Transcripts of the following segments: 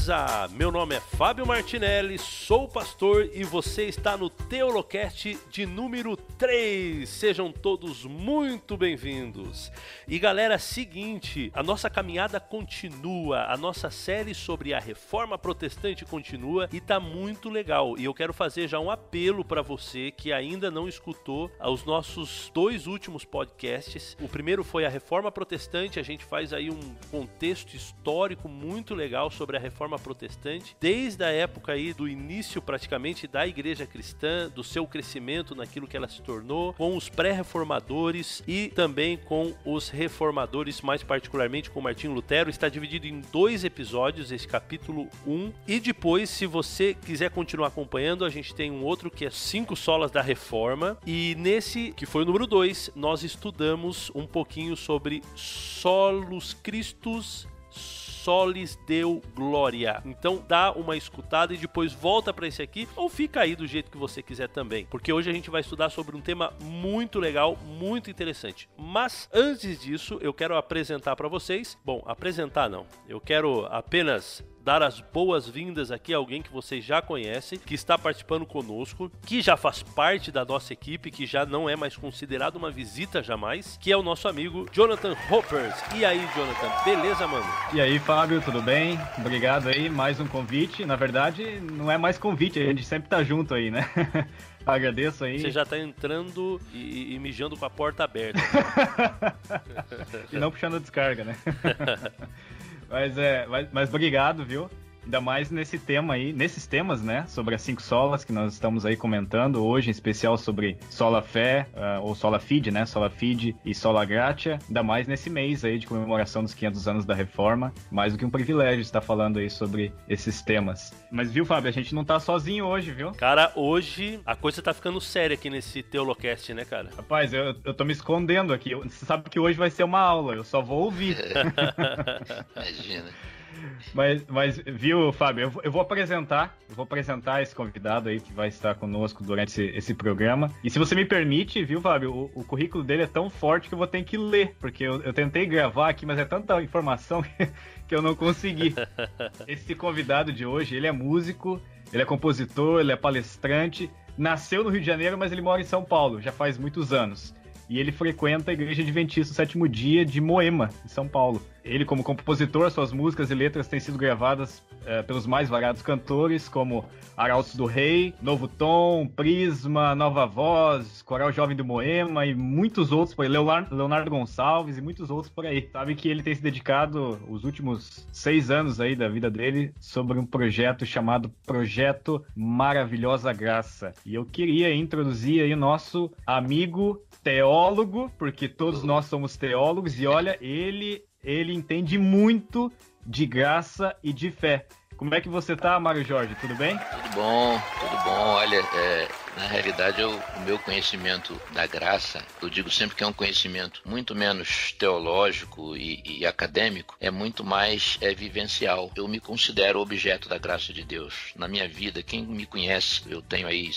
Beleza? Meu nome é Fábio Martinelli, sou pastor e você está no Teolocast de número 3. Sejam todos muito bem-vindos. E galera, seguinte, a nossa caminhada continua, a nossa série sobre a reforma protestante continua e tá muito legal. E eu quero fazer já um apelo para você que ainda não escutou os nossos dois últimos podcasts. O primeiro foi a reforma protestante, a gente faz aí um contexto histórico muito legal sobre a reforma protestante, desde a época aí do início praticamente da igreja cristã, do seu crescimento naquilo que ela se tornou, com os pré-reformadores e também com os reformadores, mais particularmente com Martinho Lutero. Está dividido em dois episódios, esse capítulo 1. E depois, se você quiser continuar acompanhando, a gente tem um outro que é Cinco Solas da Reforma. E nesse, que foi o número 2, nós estudamos um pouquinho sobre solos Christus só lhes deu glória. Então dá uma escutada e depois volta para esse aqui ou fica aí do jeito que você quiser também, porque hoje a gente vai estudar sobre um tema muito legal, muito interessante. Mas antes disso, eu quero apresentar para vocês, bom, apresentar não. Eu quero apenas dar as boas-vindas aqui a alguém que vocês já conhecem, que está participando conosco, que já faz parte da nossa equipe, que já não é mais considerado uma visita jamais, que é o nosso amigo Jonathan Hoppers. E aí, Jonathan, beleza, mano? E aí, Fábio, tudo bem? Obrigado aí, mais um convite. Na verdade, não é mais convite, a gente sempre tá junto aí, né? Agradeço aí. Você já tá entrando e, e mijando com a porta aberta. e não puxando a descarga, né? Mas é, mas, mas obrigado, viu? Ainda mais nesse tema aí, nesses temas, né? Sobre as cinco solas que nós estamos aí comentando hoje, em especial sobre Sola Fé, uh, ou Sola Fide, né? Sola Fide e Sola Gratia. Ainda mais nesse mês aí de comemoração dos 500 anos da Reforma. Mais do que um privilégio estar falando aí sobre esses temas. Mas viu, Fábio, a gente não tá sozinho hoje, viu? Cara, hoje a coisa tá ficando séria aqui nesse Teolocast, né, cara? Rapaz, eu, eu tô me escondendo aqui. Você sabe que hoje vai ser uma aula, eu só vou ouvir. Imagina. Mas, mas viu, Fábio, eu, eu, vou apresentar, eu vou apresentar esse convidado aí que vai estar conosco durante esse, esse programa. E se você me permite, viu, Fábio, o, o, currículo dele é tão forte que eu vou ter que ler, porque eu, eu tentei gravar aqui, mas é tanta informação que, eu não consegui. Esse convidado de hoje, ele é músico, ele é compositor, ele é palestrante, nasceu no Rio de Janeiro, mas ele mora em São Paulo, já faz muitos anos. E ele frequenta a Igreja Adventista Sétimo Dia de Moema, em São Paulo. Ele, como compositor, suas músicas e letras têm sido gravadas é, pelos mais variados cantores, como Arautos do Rei, Novo Tom, Prisma, Nova Voz, Coral Jovem do Moema e muitos outros por aí, Leonardo, Gonçalves e muitos outros por aí. Sabe que ele tem se dedicado os últimos seis anos aí da vida dele sobre um projeto chamado Projeto Maravilhosa Graça. E eu queria introduzir aí o nosso amigo teólogo, porque todos nós somos teólogos, e olha, ele ele entende muito de graça e de fé. Como é que você tá, Mário Jorge? Tudo bem? Tudo bom, tudo bom. Olha, é, na realidade, eu, o meu conhecimento da graça, eu digo sempre que é um conhecimento muito menos teológico e, e acadêmico, é muito mais é, vivencial. Eu me considero objeto da graça de Deus. Na minha vida, quem me conhece, eu tenho aí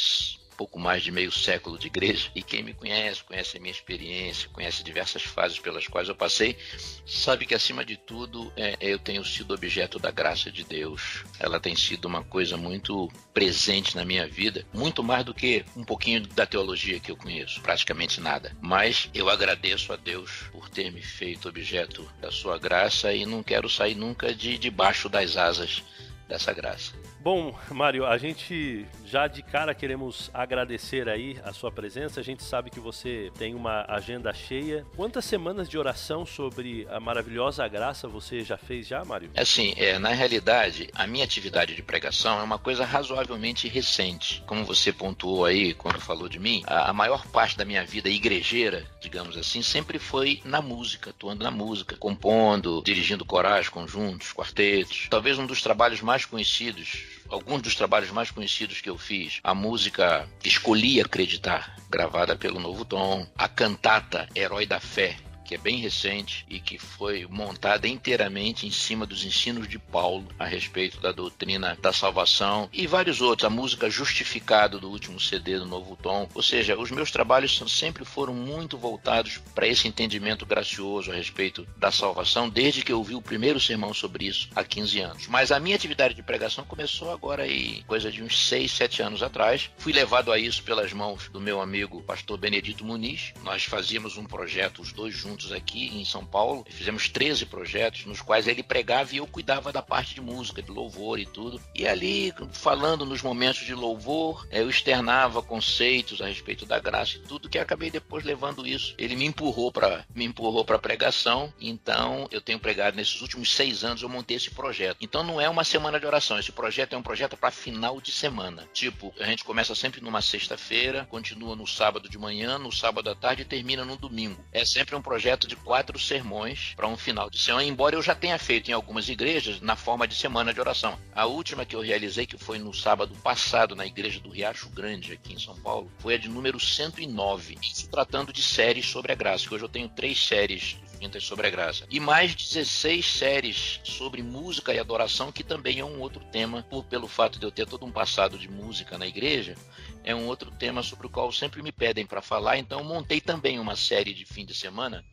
pouco mais de meio século de igreja e quem me conhece, conhece a minha experiência, conhece diversas fases pelas quais eu passei, sabe que acima de tudo é, eu tenho sido objeto da graça de Deus. Ela tem sido uma coisa muito presente na minha vida, muito mais do que um pouquinho da teologia que eu conheço, praticamente nada. Mas eu agradeço a Deus por ter me feito objeto da sua graça e não quero sair nunca de debaixo das asas dessa graça. Bom, Mário, a gente já de cara queremos agradecer aí a sua presença. A gente sabe que você tem uma agenda cheia. Quantas semanas de oração sobre a maravilhosa graça você já fez já, Mário? É assim, é, na realidade, a minha atividade de pregação é uma coisa razoavelmente recente. Como você pontuou aí quando falou de mim, a, maior parte da minha vida igrejeira, digamos assim, sempre foi na música, atuando na música, compondo, dirigindo corais, conjuntos, quartetos. Talvez um dos trabalhos mais conhecidos alguns dos trabalhos mais conhecidos que eu fiz, a música Escolhi Acreditar, gravada pelo Novo Tom, a cantata Herói da Fé, que é bem recente e que foi montada inteiramente em cima dos ensinos de Paulo a respeito da doutrina da salvação e vários outros. A música Justificado do último CD do Novo Tom. Ou seja, os meus trabalhos sempre foram muito voltados para esse entendimento gracioso a respeito da salvação, desde que eu vi o primeiro sermão sobre isso há 15 anos. Mas a minha atividade de pregação começou agora aí, coisa de uns 6, 7 anos atrás. Fui levado a isso pelas mãos do meu amigo pastor Benedito Muniz. Nós fazíamos um projeto, os dois juntos aqui em São Paulo. Fizemos 13 projetos nos quais ele pregava e eu cuidava da parte de música, de louvor e tudo. E ali, falando nos momentos de louvor, eu externava conceitos a respeito da graça e tudo, que acabei depois levando isso. Ele me empurrou para me empurrou para pregação. Então, eu tenho pregado nesses últimos seis anos, eu montei esse projeto. Então, não é uma semana de oração. Esse projeto é um projeto para final de semana. Tipo, a gente começa sempre numa sexta-feira, continua no sábado de manhã, no sábado à tarde e termina no domingo. É sempre um projeto de quatro sermões para um final de semana, embora eu já tenha feito em algumas igrejas na forma de semana de oração. A última que eu realizei, que foi no sábado passado na igreja do Riacho Grande, aqui em São Paulo, foi a de número 109, se tratando de séries sobre a graça, que hoje eu tenho três séries vindas sobre a graça. E mais 16 séries sobre música e adoração, que também é um outro tema, por, pelo fato de eu ter todo um passado de música na igreja, é um outro tema sobre o qual sempre me pedem para falar, então montei também uma série de fim de semana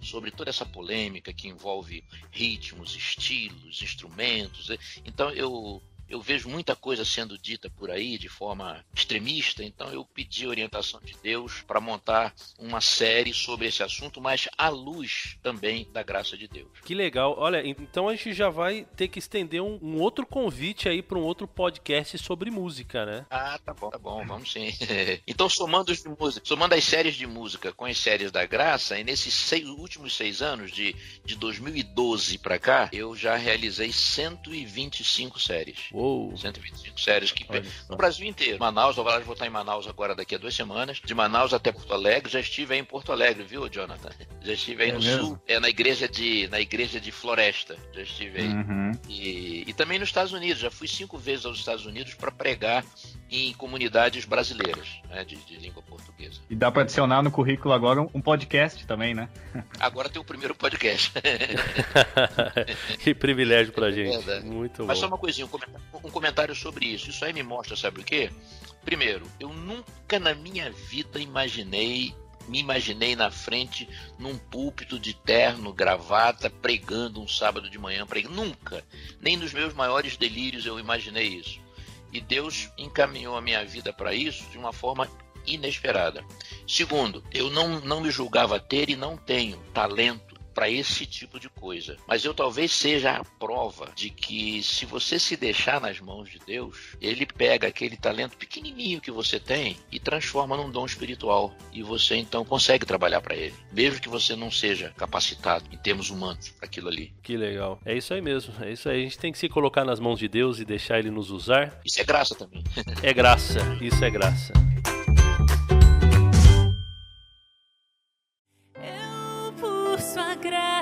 sobre toda essa polêmica que envolve ritmos, estilos, instrumentos. Então eu eu vejo muita coisa sendo dita por aí de forma extremista, então eu pedi orientação de Deus para montar uma série sobre esse assunto, mas à luz também da graça de Deus. Que legal. Olha, então a gente já vai ter que estender um, um outro convite aí para um outro podcast sobre música, né? Ah, tá bom, tá bom, vamos sim. então, somando os de música, somando as séries de música com as séries da graça, e nesses seis, últimos seis anos, de, de 2012 para cá, eu já realizei 125 séries. Uou. 125 séries que no Brasil inteiro. Manaus, eu vou estar em Manaus agora daqui a duas semanas. De Manaus até Porto Alegre, já estive aí em Porto Alegre, viu, Jonathan? Já estive aí é no mesmo? sul, é na igreja de na igreja de Floresta, já estive aí. Uhum. E, e também nos Estados Unidos, já fui cinco vezes aos Estados Unidos para pregar em comunidades brasileiras né, de, de, língua portuguesa. E dá para adicionar no currículo agora um, um, podcast também, né? Agora tem o primeiro podcast. que privilégio pra é gente. É Muito Mas bom. só uma coisinha, um comentário, um comentário sobre isso. Isso aí me mostra, sabe o quê? Primeiro, eu nunca na minha vida imaginei me imaginei na frente num púlpito de terno, gravata, pregando um sábado de manhã, pregando. nunca, nem nos meus maiores delírios eu imaginei isso. E Deus encaminhou a minha vida para isso de uma forma inesperada. Segundo, eu não, não me julgava ter e não tenho talento para esse tipo de coisa. Mas eu talvez seja a prova de que se você se deixar nas mãos de Deus, ele pega aquele talento pequenininho que você tem e transforma num dom espiritual e você então consegue trabalhar para ele, mesmo que você não seja capacitado em termos humanos para aquilo ali. Que legal. É isso aí mesmo. É isso aí. A gente tem que se colocar nas mãos de Deus e deixar ele nos usar. Isso é graça também. é graça. Isso é graça.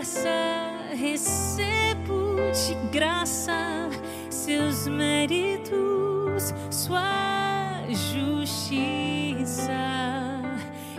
Graça, recebo de graça seus méritos, sua justiça.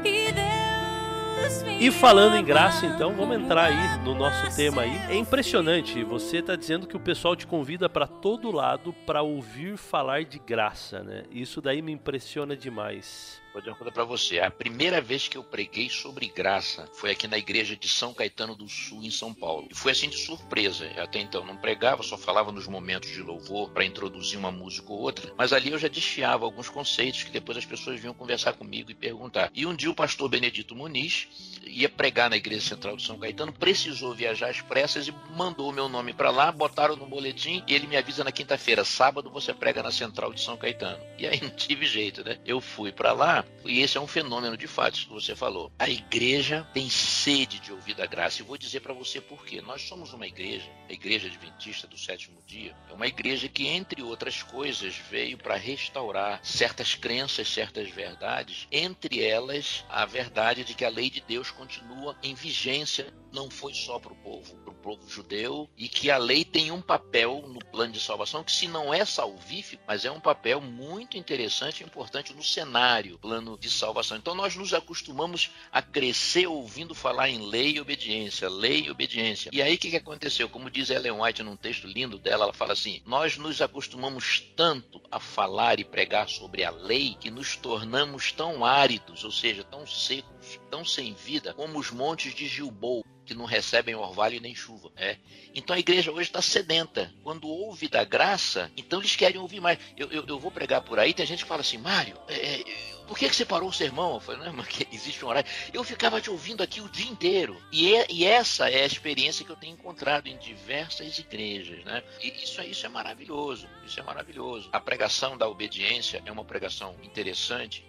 E Deus me E falando em graça, então, vamos entrar aí no nosso tema aí. É impressionante, você está dizendo que o pessoal te convida para todo lado para ouvir falar de graça, né? Isso daí me impressiona demais. Vou dizer uma coisa para você. A primeira vez que eu preguei sobre graça foi aqui na igreja de São Caetano do Sul, em São Paulo. E foi assim de surpresa. Até então não pregava, só falava nos momentos de louvor para introduzir uma música ou outra. Mas ali eu já desfiava alguns conceitos que depois as pessoas vinham conversar comigo e perguntar. E um dia o pastor Benedito Muniz ia pregar na igreja central de São Caetano, precisou viajar às pressas e mandou o meu nome para lá, botaram no boletim e ele me avisa na quinta-feira, sábado você prega na central de São Caetano. E aí não tive jeito, né? Eu fui para lá e esse é um fenômeno de fato, que você falou. A igreja tem sede de ouvir da graça. E vou dizer para você por quê. Nós somos uma igreja, a Igreja Adventista do Sétimo Dia, é uma igreja que, entre outras coisas, veio para restaurar certas crenças, certas verdades, entre elas a verdade de que a lei de Deus continua em vigência não foi só para o povo, para o povo judeu, e que a lei tem um papel no plano de salvação que, se não é salvífico, mas é um papel muito interessante e importante no cenário, plano de salvação. Então nós nos acostumamos a crescer ouvindo falar em lei e obediência, lei e obediência. E aí o que, que aconteceu? Como diz Ellen White num texto lindo dela, ela fala assim: nós nos acostumamos tanto a falar e pregar sobre a lei que nos tornamos tão áridos, ou seja, tão secos, tão sem vida, como os montes de Gilboa que não recebem orvalho nem chuva. Né? Então a igreja hoje está sedenta. Quando ouve da graça, então eles querem ouvir mais. Eu, eu, eu vou pregar por aí, tem gente que fala assim, Mário, é, é por que, que você parou o sermão? Eu falei, não, porque existe um horário. Eu ficava te ouvindo aqui o dia inteiro. E, é, e essa é a experiência que eu tenho encontrado em diversas igrejas. Né? E isso, isso é maravilhoso. Isso é maravilhoso. A pregação da obediência é uma pregação interessante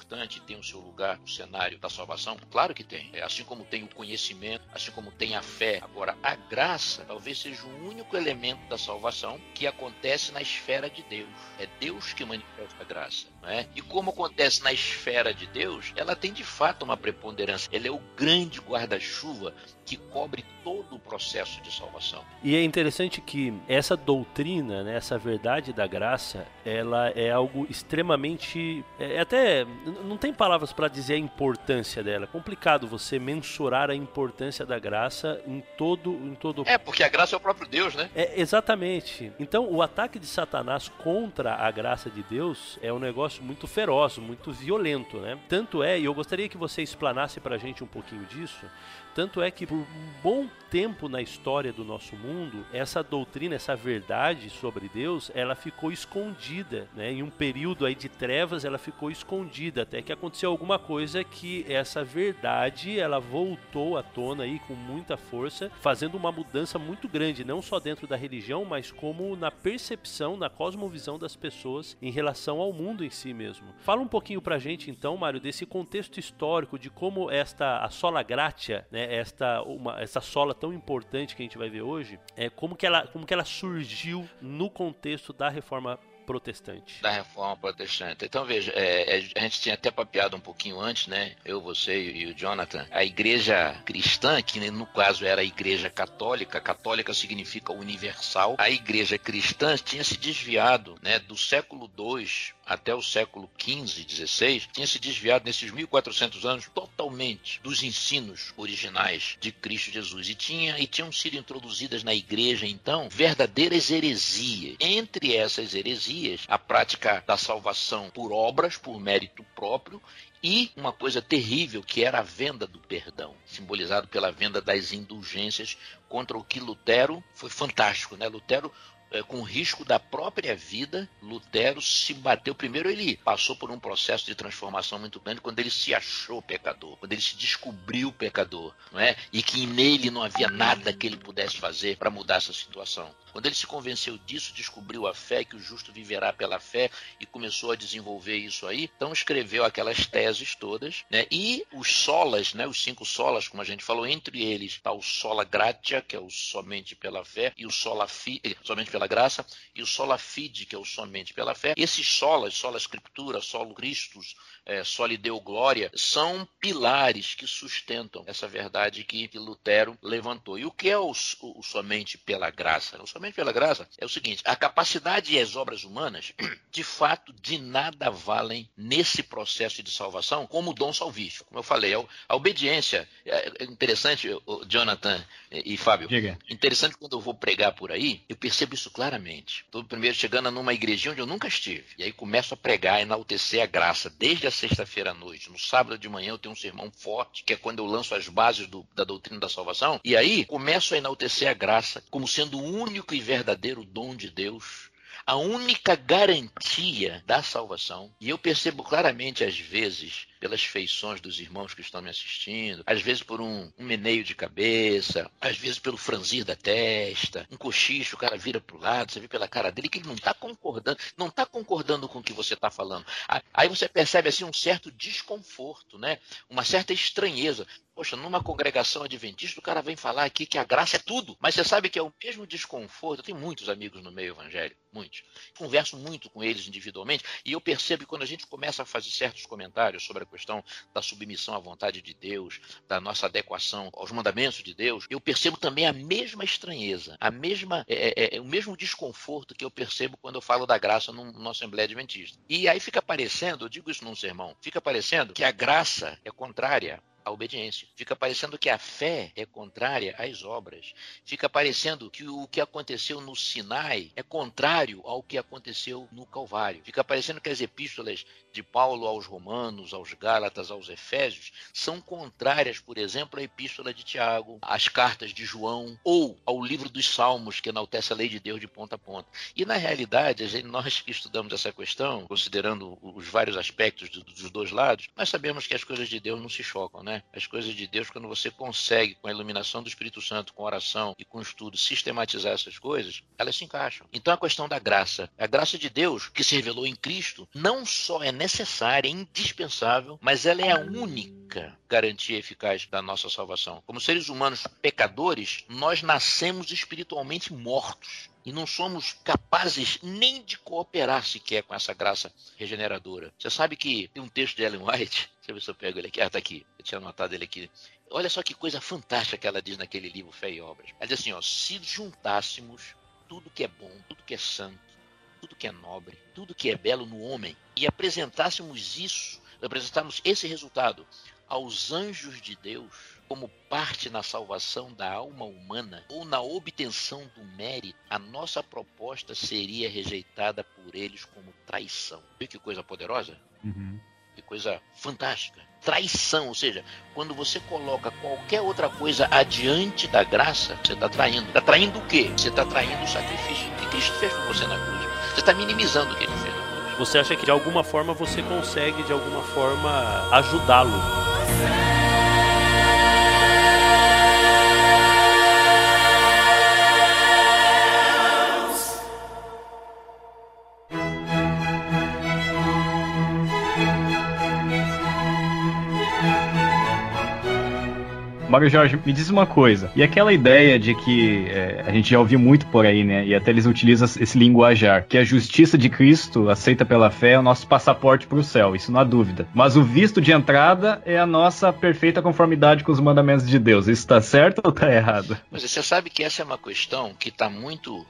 importante, tem o seu lugar no cenário da salvação? Claro que tem. É, assim como tem o conhecimento, assim como tem a fé. Agora, a graça talvez seja o único elemento da salvação que acontece na esfera de Deus. É Deus que manifesta a graça. É? E como acontece na esfera de Deus, ela tem de fato uma preponderância. Ele é o grande guarda-chuva que cobre todo o processo de salvação. E é interessante que essa doutrina, né, essa verdade da graça, ela é algo extremamente. É, é até. Não tem palavras para dizer a importância dela. É complicado você mensurar a importância da graça em todo. Em todo... É, porque a graça é o próprio Deus, né? É, exatamente. Então, o ataque de Satanás contra a graça de Deus é um negócio muito feroz, muito violento, né? Tanto é, e eu gostaria que você explanasse para a gente um pouquinho disso, tanto é que por um bom tempo na história do nosso mundo, essa doutrina, essa verdade sobre Deus, ela ficou escondida, né? Em um período aí de trevas, ela ficou escondida até que aconteceu alguma coisa que essa verdade, ela voltou à tona aí com muita força, fazendo uma mudança muito grande, não só dentro da religião, mas como na percepção, na cosmovisão das pessoas em relação ao mundo em si mesmo. Fala um pouquinho pra gente então, Mário, desse contexto histórico de como esta a sola gratia, né, esta uma essa sola tão importante que a gente vai ver hoje, é como que ela, como que ela surgiu no contexto da reforma protestante. Da reforma protestante. Então, veja, é, é, a gente tinha até papeado um pouquinho antes, né? Eu, você e o Jonathan. A igreja cristã, que no caso era a igreja católica, católica significa universal. A igreja cristã tinha se desviado, né? Do século II até o século XV, XVI, tinha se desviado nesses 1400 anos totalmente dos ensinos originais de Cristo Jesus e tinha e tinham sido introduzidas na igreja então verdadeiras heresias. Entre essas heresias, a prática da salvação por obras, por mérito próprio e uma coisa terrível que era a venda do perdão, simbolizado pela venda das indulgências, contra o que Lutero foi fantástico, né? Lutero é, com risco da própria vida, Lutero se bateu. Primeiro, ele passou por um processo de transformação muito grande quando ele se achou pecador, quando ele se descobriu pecador, não é? E que nele não havia nada que ele pudesse fazer para mudar essa situação. Quando ele se convenceu disso, descobriu a fé, que o justo viverá pela fé e começou a desenvolver isso aí, então escreveu aquelas teses todas, né? E os solas, né? Os cinco solas, como a gente falou, entre eles está o sola gratia, que é o somente pela fé, e o sola fi, eh, somente pela graça, e o sola fide, que é o somente pela fé. Esses solas, sola escritura, solo Christus, é, só lhe deu glória, são pilares que sustentam essa verdade que, que Lutero levantou. E o que é o, o, somente pela graça? O somente pela graça é o seguinte: a capacidade e as obras humanas, de fato, de nada valem nesse processo de salvação como dom salvífico. Como eu falei, a obediência é, é interessante, Jonathan e Fábio. Diga. Interessante quando eu vou pregar por aí, eu percebo isso claramente. Estou primeiro chegando numa igrejinha onde eu nunca estive. E aí começo a pregar, enaltecer a graça, desde a sexta-feira à noite. No sábado de manhã eu tenho um sermão forte, que é quando eu lanço as bases do, da doutrina da salvação. E aí começo a enaltecer a graça como sendo o único e verdadeiro dom de Deus a única garantia da salvação. E eu percebo claramente, às vezes, pelas feições dos irmãos que estão me assistindo, às vezes por um, um meneio de cabeça, às vezes pelo franzir da testa, um cochicho, o cara vira para o lado, você vê pela cara dele que ele não está concordando, não está concordando com o que você está falando. Aí você percebe assim um certo desconforto, né? Uma certa estranheza. Poxa, numa congregação adventista, o cara vem falar aqui que a graça é tudo. Mas você sabe que é o mesmo desconforto. Eu tenho muitos amigos no meio evangélico, muitos. Converso muito com eles individualmente e eu percebo que quando a gente começa a fazer certos comentários sobre a questão da submissão à vontade de Deus, da nossa adequação aos mandamentos de Deus, eu percebo também a mesma estranheza, a mesma, é, é, é o mesmo desconforto que eu percebo quando eu falo da graça no, no Assembleia Adventista. E aí fica parecendo, eu digo isso num sermão, fica parecendo que a graça é contrária a obediência. Fica parecendo que a fé é contrária às obras. Fica parecendo que o que aconteceu no Sinai é contrário ao que aconteceu no Calvário. Fica parecendo que as epístolas de Paulo aos Romanos, aos Gálatas, aos Efésios são contrárias, por exemplo, à epístola de Tiago, às cartas de João ou ao livro dos Salmos, que enaltece a lei de Deus de ponta a ponta. E na realidade, nós que estudamos essa questão, considerando os vários aspectos dos dois lados, nós sabemos que as coisas de Deus não se chocam, né? As coisas de Deus, quando você consegue, com a iluminação do Espírito Santo, com oração e com estudo, sistematizar essas coisas, elas se encaixam. Então a questão da graça, a graça de Deus que se revelou em Cristo, não só é necessária, é indispensável, mas ela é a única garantia eficaz da nossa salvação. Como seres humanos pecadores, nós nascemos espiritualmente mortos e não somos capazes nem de cooperar sequer com essa graça regeneradora. Você sabe que tem um texto de Ellen White, deixa eu ver se eu pego ele aqui, ah, tá aqui, eu tinha anotado ele aqui. Olha só que coisa fantástica que ela diz naquele livro Fé e Obras. Ela diz assim, ó, se juntássemos tudo que é bom, tudo que é santo, tudo que é nobre, tudo que é belo no homem e apresentássemos isso, apresentarmos esse resultado aos anjos de Deus como parte na salvação da alma humana ou na obtenção do mérito, a nossa proposta seria rejeitada por eles como traição. Viu que coisa poderosa? Uhum. Que coisa fantástica. Traição, ou seja, quando você coloca qualquer outra coisa adiante da graça, você está traindo. Está traindo o quê? Você está traindo o sacrifício que Cristo fez por você na cruz. Você está minimizando o que ele fez na cruz. Você acha que de alguma forma você consegue, de alguma forma, ajudá-lo? Mário Jorge, me diz uma coisa. E aquela ideia de que é, a gente já ouviu muito por aí, né? E até eles utilizam esse linguajar, que a justiça de Cristo, aceita pela fé, é o nosso passaporte para o céu, isso não há dúvida. Mas o visto de entrada é a nossa perfeita conformidade com os mandamentos de Deus. Isso está certo ou está errado? Mas você sabe que essa é uma questão que está muito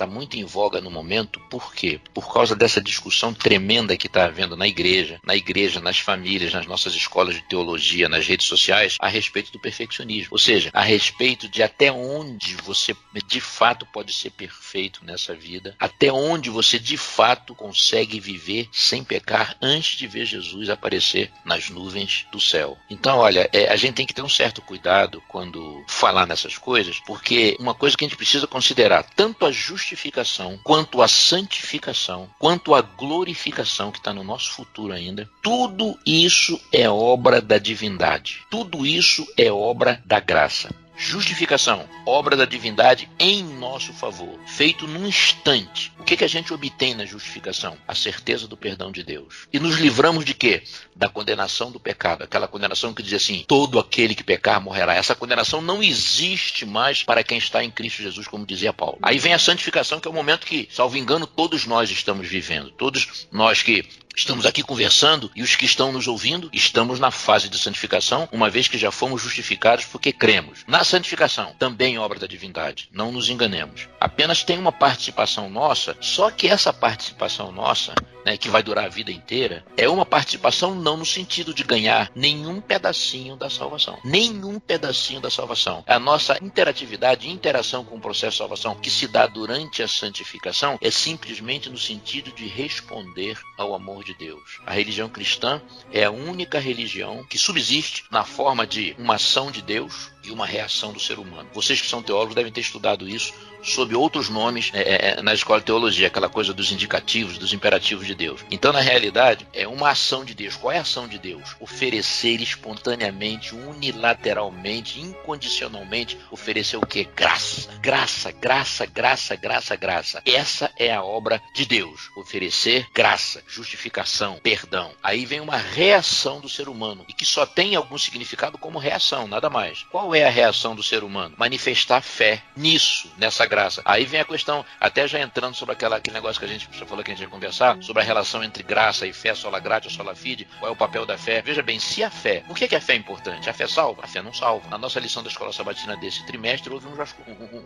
está muito em voga no momento, por quê? Por causa dessa discussão tremenda que está havendo na igreja, na igreja, nas famílias, nas nossas escolas de teologia, nas redes sociais, a respeito do perfeccionismo. Ou seja, a respeito de até onde você de fato pode ser perfeito nessa vida, até onde você de fato consegue viver sem pecar antes de ver Jesus aparecer nas nuvens do céu. Então, olha, é, a gente tem que ter um certo cuidado quando falar nessas coisas, porque uma coisa que a gente precisa considerar, tanto a justiça justificação, quanto à santificação, quanto à glorificação que está no nosso futuro ainda, tudo isso é obra da divindade. Tudo isso é obra da graça. Justificação, obra da divindade em nosso favor, feito num instante. O que, que a gente obtém na justificação? A certeza do perdão de Deus. E nos livramos de quê? Da condenação do pecado. Aquela condenação que diz assim: todo aquele que pecar morrerá. Essa condenação não existe mais para quem está em Cristo Jesus, como dizia Paulo. Aí vem a santificação, que é o momento que, salvo engano, todos nós estamos vivendo. Todos nós que Estamos aqui conversando e os que estão nos ouvindo, estamos na fase de santificação, uma vez que já fomos justificados porque cremos. Na santificação, também obra da divindade, não nos enganemos. Apenas tem uma participação nossa, só que essa participação nossa né, que vai durar a vida inteira, é uma participação não no sentido de ganhar nenhum pedacinho da salvação. Nenhum pedacinho da salvação. A nossa interatividade e interação com o processo de salvação que se dá durante a santificação é simplesmente no sentido de responder ao amor de Deus. A religião cristã é a única religião que subsiste na forma de uma ação de Deus e uma reação do ser humano. Vocês que são teólogos devem ter estudado isso sob outros nomes é, é, na escola de teologia, aquela coisa dos indicativos, dos imperativos de Deus. Então, na realidade, é uma ação de Deus. Qual é a ação de Deus? Oferecer espontaneamente, unilateralmente, incondicionalmente, oferecer o que? Graça. Graça, graça, graça, graça, graça. Essa é a obra de Deus. Oferecer graça, justificação, perdão. Aí vem uma reação do ser humano e que só tem algum significado como reação, nada mais. Qual é a reação do ser humano? Manifestar fé nisso, nessa graça. Aí vem a questão, até já entrando sobre aquela, aquele negócio que a gente já falou que a gente ia conversar, sobre a relação entre graça e fé, sola gratia, sola fide, qual é o papel da fé. Veja bem, se a fé, por que, que a fé é importante? A fé salva? A fé não salva. Na nossa lição da escola sabatina desse trimestre, houve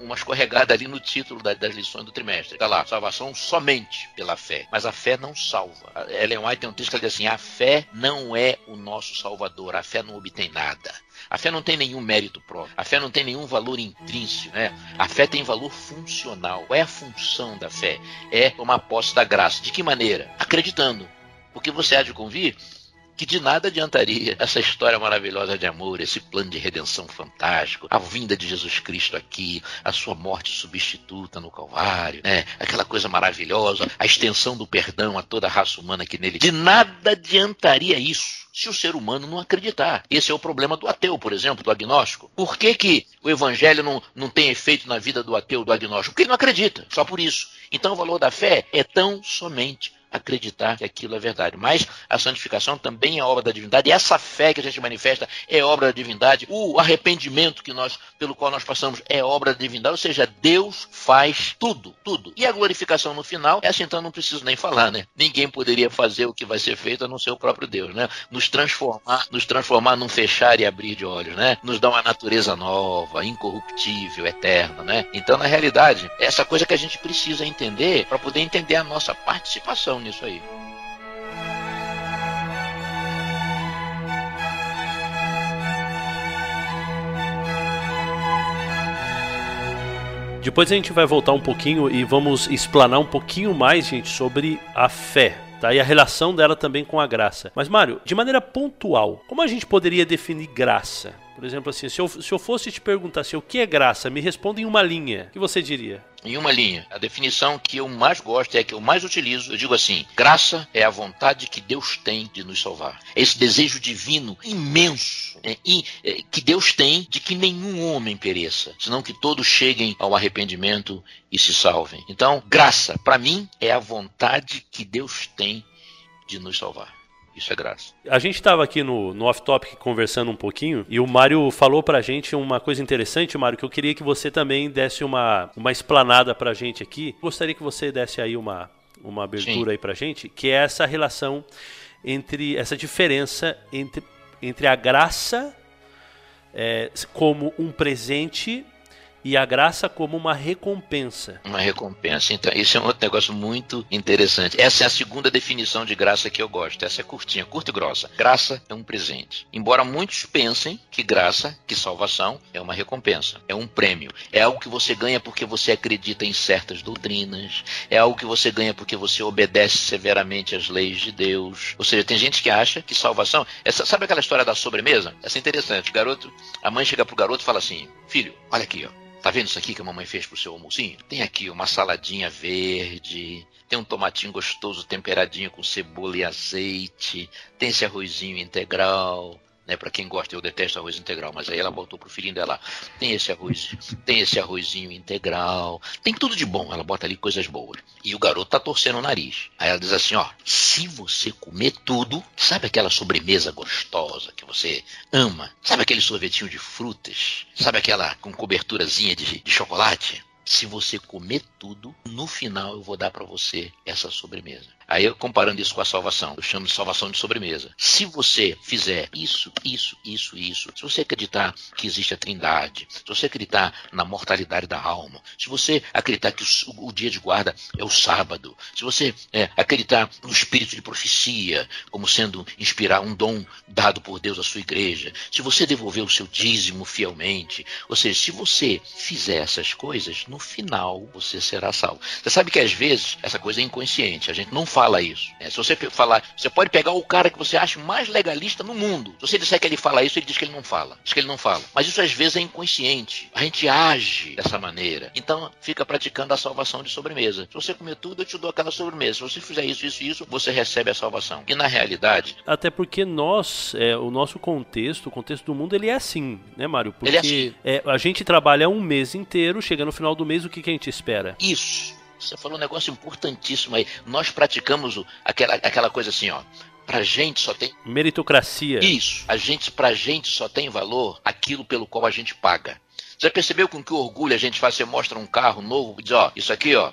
uma escorregada ali no título das lições do trimestre. Tá lá, salvação somente pela fé. Mas a fé não salva. Ellen White tem um texto que diz assim: a fé não é o nosso salvador, a fé não obtém nada. A fé não tem nenhum mérito próprio, a fé não tem nenhum valor intrínseco, né? A fé tem valor funcional. Qual é a função da fé? É tomar posse da graça. De que maneira? Acreditando. Porque você há de convir que de nada adiantaria essa história maravilhosa de amor, esse plano de redenção fantástico, a vinda de Jesus Cristo aqui, a sua morte substituta no Calvário, né? aquela coisa maravilhosa, a extensão do perdão a toda a raça humana que nele. De nada adiantaria isso se o ser humano não acreditar. Esse é o problema do ateu, por exemplo, do agnóstico. Por que, que o evangelho não, não tem efeito na vida do ateu, do agnóstico? Porque ele não acredita, só por isso. Então o valor da fé é tão somente acreditar que aquilo é verdade. Mas a santificação também é obra da divindade, e essa fé que a gente manifesta é obra da divindade, o arrependimento que nós, pelo qual nós passamos é obra da divindade, ou seja, Deus faz tudo, tudo. E a glorificação no final, essa então não preciso nem falar, né? Ninguém poderia fazer o que vai ser feito a não ser o próprio Deus, né? Nos transformar, nos transformar num fechar e abrir de olhos, né? Nos dar uma natureza nova, incorruptível, eterna, né? Então, na realidade, essa coisa que a gente precisa entender para poder entender a nossa participação nisso aí. Depois a gente vai voltar um pouquinho e vamos explanar um pouquinho mais, gente, sobre a fé. Tá? E a relação dela também com a graça. Mas, Mário, de maneira pontual, como a gente poderia definir graça? Por exemplo, assim, se eu, se eu fosse te perguntar assim, o que é graça, me responda em uma linha. O que você diria? Em uma linha. A definição que eu mais gosto é a que eu mais utilizo. Eu digo assim: graça é a vontade que Deus tem de nos salvar. É esse desejo divino imenso é, é, que Deus tem de que nenhum homem pereça, senão que todos cheguem ao arrependimento e se salvem. Então, graça, para mim, é a vontade que Deus tem de nos salvar. Isso é graça. A gente estava aqui no, no off-topic conversando um pouquinho e o Mário falou pra gente uma coisa interessante, Mário, que eu queria que você também desse uma, uma explanada pra gente aqui. Gostaria que você desse aí uma, uma abertura Sim. aí pra gente, que é essa relação entre, essa diferença entre, entre a graça é, como um presente e a graça como uma recompensa. Uma recompensa. Então, isso é um outro negócio muito interessante. Essa é a segunda definição de graça que eu gosto. Essa é curtinha, curta e grossa. Graça é um presente. Embora muitos pensem que graça, que salvação, é uma recompensa, é um prêmio. É algo que você ganha porque você acredita em certas doutrinas, é algo que você ganha porque você obedece severamente às leis de Deus. Ou seja, tem gente que acha que salvação. Essa, sabe aquela história da sobremesa? Essa é interessante. O garoto, a mãe chega pro garoto e fala assim: Filho, olha aqui, ó. Tá vendo isso aqui que a mamãe fez pro seu almocinho? Tem aqui uma saladinha verde, tem um tomatinho gostoso temperadinho com cebola e azeite, tem esse arrozinho integral, né? Para quem gosta, eu detesto arroz integral, mas aí ela botou pro filhinho dela. Tem esse arroz, tem esse arrozinho integral, tem tudo de bom. Ela bota ali coisas boas. E o garoto tá torcendo o nariz. Aí ela diz assim, ó, se você comer tudo, sabe aquela sobremesa gostosa que você ama? Sabe aquele sorvetinho de frutas? Sabe aquela com coberturazinha de, de chocolate? Se você comer tudo, no final eu vou dar para você essa sobremesa. Aí, comparando isso com a salvação, eu chamo de salvação de sobremesa. Se você fizer isso, isso, isso, isso, se você acreditar que existe a trindade, se você acreditar na mortalidade da alma, se você acreditar que o, o dia de guarda é o sábado, se você é, acreditar no espírito de profecia como sendo inspirar um dom dado por Deus à sua igreja, se você devolver o seu dízimo fielmente, ou seja, se você fizer essas coisas, no final você será salvo. Você sabe que às vezes essa coisa é inconsciente, a gente não fala isso. É, se você falar, você pode pegar o cara que você acha mais legalista no mundo. Se você disser que ele fala isso, ele diz que ele não fala. Diz que ele não fala. Mas isso às vezes é inconsciente. A gente age dessa maneira. Então fica praticando a salvação de sobremesa. Se você comer tudo, eu te dou aquela sobremesa. Se você fizer isso, isso e isso, você recebe a salvação. E na realidade. Até porque nós, é, o nosso contexto, o contexto do mundo, ele é assim, né, Mário? Porque ele é assim. É, a gente trabalha um mês inteiro, chega no final do mês, o que, que a gente espera? Isso. Você falou um negócio importantíssimo aí. Nós praticamos o, aquela, aquela coisa assim, ó. Pra gente só tem. Meritocracia. Isso. A gente, pra gente só tem valor aquilo pelo qual a gente paga. Você percebeu com que orgulho a gente faz? Você mostra um carro novo e diz, ó, isso aqui, ó,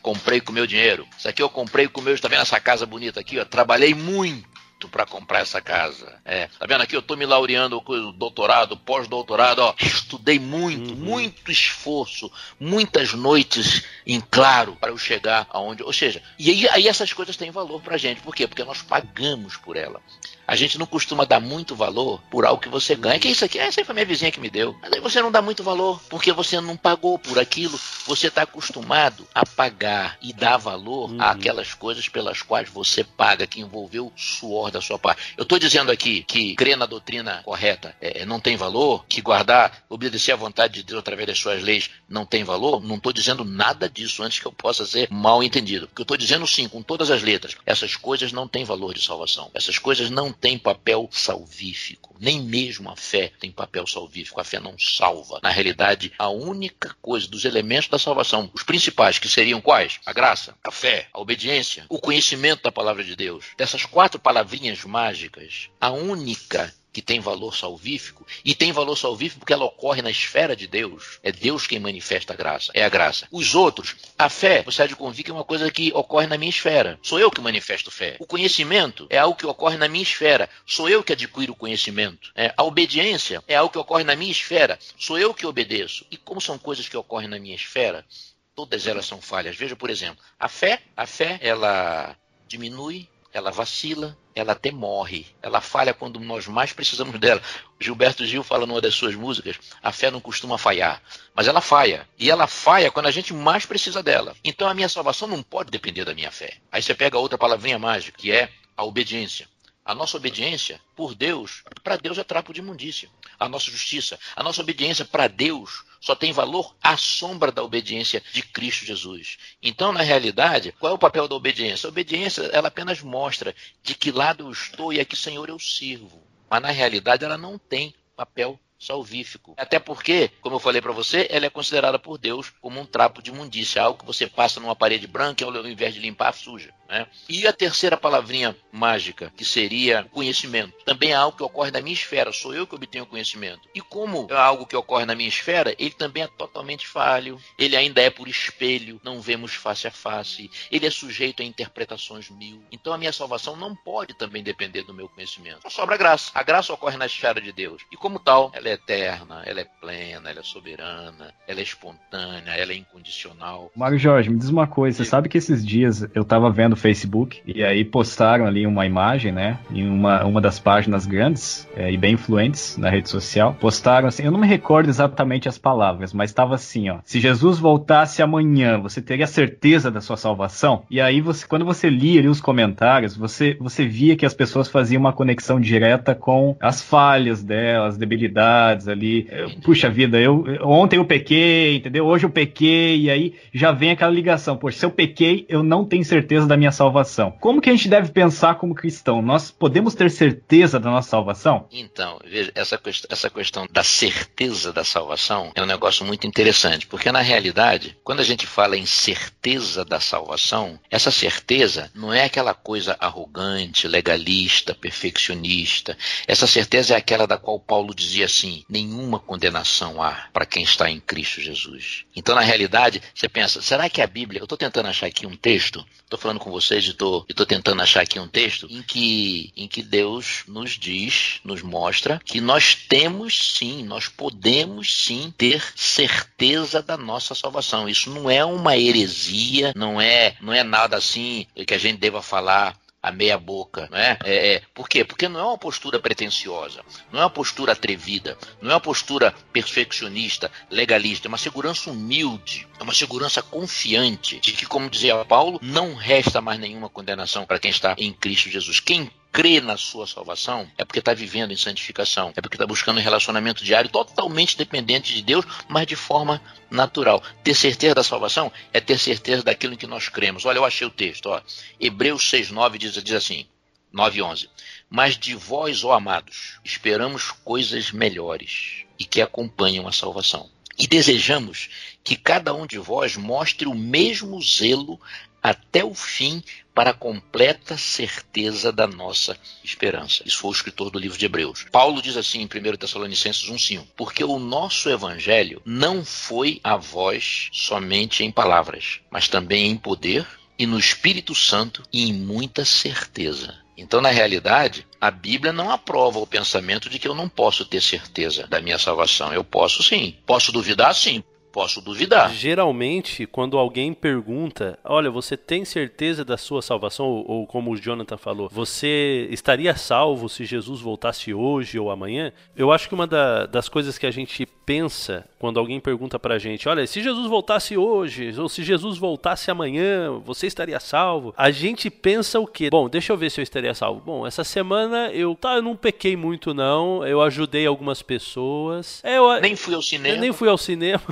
comprei com meu dinheiro. Isso aqui eu comprei com meu, tá vendo essa casa bonita aqui, ó? Trabalhei muito para comprar essa casa. É, tá vendo aqui? Eu tô me laureando com doutorado, pós-doutorado, ó. Estudei muito, uhum. muito esforço, muitas noites em claro para eu chegar aonde. Ou seja, e aí, aí essas coisas têm valor pra gente. Por quê? Porque nós pagamos por ela. A gente não costuma dar muito valor por algo que você ganha. Que é isso aqui? Essa foi minha vizinha que me deu. Mas aí você não dá muito valor porque você não pagou por aquilo. Você está acostumado a pagar e dar valor uhum. àquelas coisas pelas quais você paga, que envolveu suor da sua parte. Eu estou dizendo aqui que crer na doutrina correta é, não tem valor, que guardar, obedecer à vontade de Deus através das suas leis não tem valor. Não estou dizendo nada disso antes que eu possa ser mal entendido. O que eu estou dizendo sim, com todas as letras, essas coisas não têm valor de salvação. Essas coisas não tem papel salvífico. Nem mesmo a fé tem papel salvífico. A fé não salva. Na realidade, a única coisa dos elementos da salvação, os principais, que seriam quais? A graça, a fé, a obediência, o conhecimento da palavra de Deus. Dessas quatro palavrinhas mágicas, a única que tem valor salvífico, e tem valor salvífico porque ela ocorre na esfera de Deus. É Deus quem manifesta a graça, é a graça. Os outros, a fé, você há de convir que é uma coisa que ocorre na minha esfera. Sou eu que manifesto fé. O conhecimento é algo que ocorre na minha esfera. Sou eu que adquiro o conhecimento. É, a obediência é algo que ocorre na minha esfera. Sou eu que obedeço. E como são coisas que ocorrem na minha esfera, todas elas são falhas. Veja, por exemplo, a fé, a fé, ela diminui, ela vacila, ela até morre. Ela falha quando nós mais precisamos dela. Gilberto Gil fala numa das suas músicas: a fé não costuma falhar, mas ela falha. E ela falha quando a gente mais precisa dela. Então a minha salvação não pode depender da minha fé. Aí você pega outra palavrinha mágica, que é a obediência. A nossa obediência por Deus, para Deus é trapo de imundícia. A nossa justiça, a nossa obediência para Deus só tem valor à sombra da obediência de Cristo Jesus. Então, na realidade, qual é o papel da obediência? A obediência, ela apenas mostra de que lado eu estou e a que Senhor eu sirvo. Mas na realidade, ela não tem papel salvífico. Até porque, como eu falei para você, ela é considerada por Deus como um trapo de imundícia, algo que você passa numa parede branca e ao invés de limpar, suja. Né? E a terceira palavrinha mágica, que seria conhecimento, também é algo que ocorre na minha esfera, sou eu que obtenho conhecimento. E como é algo que ocorre na minha esfera, ele também é totalmente falho, ele ainda é por espelho, não vemos face a face, ele é sujeito a interpretações mil. Então a minha salvação não pode também depender do meu conhecimento. Só sobra a graça. A graça ocorre na esfera de Deus. E como tal, ela é eterna, ela é plena, ela é soberana, ela é espontânea, ela é incondicional. Mário Jorge, me diz uma coisa, você sabe que esses dias eu tava vendo no Facebook e aí postaram ali uma imagem, né? Em uma, uma das páginas grandes é, e bem influentes na rede social. Postaram assim, eu não me recordo exatamente as palavras, mas estava assim, ó. Se Jesus voltasse amanhã, você teria certeza da sua salvação? E aí você, quando você lia ali os comentários, você, você via que as pessoas faziam uma conexão direta com as falhas delas, as ali. Puxa vida, eu ontem eu pequei, entendeu? Hoje eu pequei e aí já vem aquela ligação. Poxa, se eu pequei, eu não tenho certeza da minha salvação. Como que a gente deve pensar como cristão? Nós podemos ter certeza da nossa salvação? Então, veja, essa, essa questão da certeza da salvação é um negócio muito interessante, porque na realidade, quando a gente fala em certeza da salvação, essa certeza não é aquela coisa arrogante, legalista, perfeccionista. Essa certeza é aquela da qual Paulo dizia assim: nenhuma condenação há para quem está em Cristo Jesus. Então, na realidade, você pensa, será que a Bíblia. Eu estou tentando achar aqui um texto, estou falando com vocês e estou tentando achar aqui um texto em que, em que Deus nos diz, nos mostra que nós temos sim, nós podemos sim ter certeza da nossa salvação. Isso não é uma heresia, não é, não é nada assim que a gente deva falar a meia boca, não é? É, é? Por quê? Porque não é uma postura pretensiosa, não é uma postura atrevida, não é uma postura perfeccionista, legalista, é uma segurança humilde É uma segurança confiante de que, como dizia Paulo, não resta mais nenhuma condenação para quem está em Cristo Jesus. Quem crê na sua salvação é porque está vivendo em santificação, é porque está buscando um relacionamento diário totalmente dependente de Deus, mas de forma natural. Ter certeza da salvação é ter certeza daquilo em que nós cremos. Olha, eu achei o texto, ó. Hebreus 6,9 diz, diz assim: 9 e 11. Mas de vós, ó amados, esperamos coisas melhores e que acompanham a salvação. E desejamos que cada um de vós mostre o mesmo zelo até o fim para a completa certeza da nossa esperança. Isso foi o escritor do livro de Hebreus. Paulo diz assim em 1 Tessalonicenses 1,5: Porque o nosso evangelho não foi a voz somente em palavras, mas também em poder e no Espírito Santo e em muita certeza. Então, na realidade, a Bíblia não aprova o pensamento de que eu não posso ter certeza da minha salvação. Eu posso sim. Posso duvidar? Sim posso duvidar. Geralmente, quando alguém pergunta, olha, você tem certeza da sua salvação? Ou, ou, como o Jonathan falou, você estaria salvo se Jesus voltasse hoje ou amanhã? Eu acho que uma da, das coisas que a gente pensa quando alguém pergunta pra gente, olha, se Jesus voltasse hoje, ou se Jesus voltasse amanhã, você estaria salvo? A gente pensa o quê? Bom, deixa eu ver se eu estaria salvo. Bom, essa semana eu, tá, eu não pequei muito não, eu ajudei algumas pessoas. É, eu, nem fui ao cinema. nem fui ao cinema.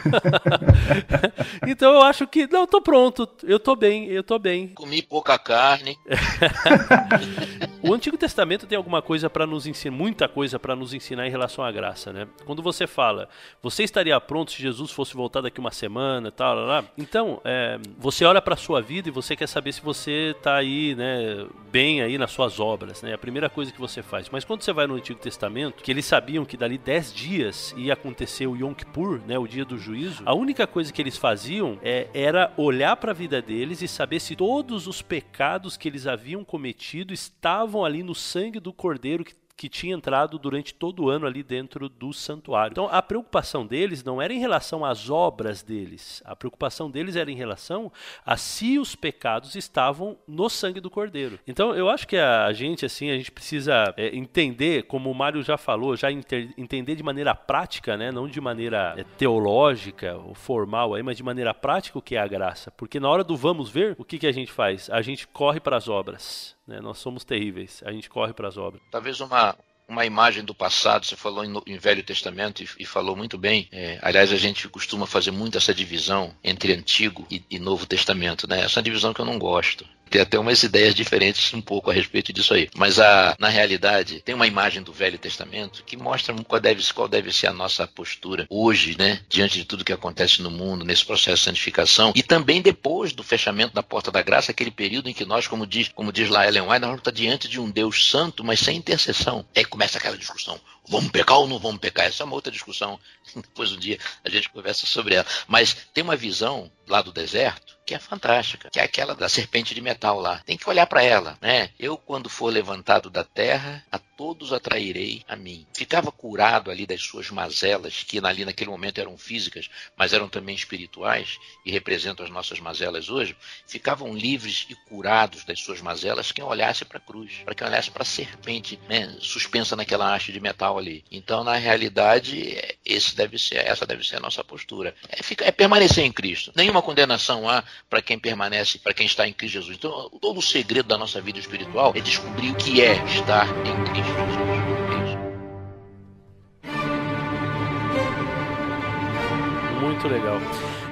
então eu acho que, não, tô pronto, eu tô bem, eu tô bem. Comi pouca carne. o Antigo Testamento tem alguma coisa para nos ensinar, muita coisa para nos ensinar em relação à graça, né? Quando você fala, você estaria pronto se Jesus fosse voltar daqui uma semana, tal. Então, é, você olha para sua vida e você quer saber se você tá aí, né, bem aí nas suas obras, né? É a primeira coisa que você faz. Mas quando você vai no Antigo Testamento, que eles sabiam que dali 10 dias ia acontecer o Yom Kippur, né, o dia do juízo, a única coisa que eles faziam é, era olhar para a vida deles e saber se todos os pecados que eles haviam cometido estavam ali no sangue do cordeiro que que tinha entrado durante todo o ano ali dentro do santuário. Então a preocupação deles não era em relação às obras deles, a preocupação deles era em relação a se os pecados estavam no sangue do cordeiro. Então eu acho que a gente assim a gente precisa é, entender, como o Mário já falou, já entender de maneira prática, né, não de maneira é, teológica ou formal aí, mas de maneira prática o que é a graça, porque na hora do vamos ver o que que a gente faz? A gente corre para as obras. Né? Nós somos terríveis, a gente corre para as obras. Talvez uma, uma imagem do passado, você falou em, Velho Testamento e, e, falou muito bem. É, aliás, a gente costuma fazer muito essa divisão entre Antigo e, e Novo Testamento. Né? Essa divisão que eu não gosto tem até umas ideias diferentes um pouco a respeito disso aí. Mas a, na realidade, tem uma imagem do Velho Testamento que mostra qual deve, qual deve ser a nossa postura hoje, né? Diante de tudo que acontece no mundo, nesse processo de santificação. E também depois do fechamento da porta da graça, aquele período em que nós, como diz, como diz lá Ellen White, nós vamos estar diante de um Deus santo, mas sem intercessão. Aí começa aquela discussão. Vamos pecar ou não vamos pecar? Essa é uma outra discussão. Depois um dia a gente conversa sobre ela. Mas tem uma visão lá do deserto que é fantástica, que é aquela da serpente de metal lá. Tem que olhar para ela, né? Eu quando for levantado da terra, a todos atrairei a mim. Ficava curado ali das suas mazelas, que ali naquele momento eram físicas, mas eram também espirituais e representam as nossas mazelas hoje. Ficavam livres e curados das suas mazelas quem olhasse para a cruz, para quem olhasse para a serpente, né, suspensa naquela haste de metal ali. Então, na realidade, esse deve ser, essa deve ser a nossa postura. É, fica, é permanecer em Cristo. Nenhuma condenação há para quem permanece, para quem está em Cristo Jesus. Então, todo o segredo da nossa vida espiritual é descobrir o que é estar em Cristo Jesus. Muito legal.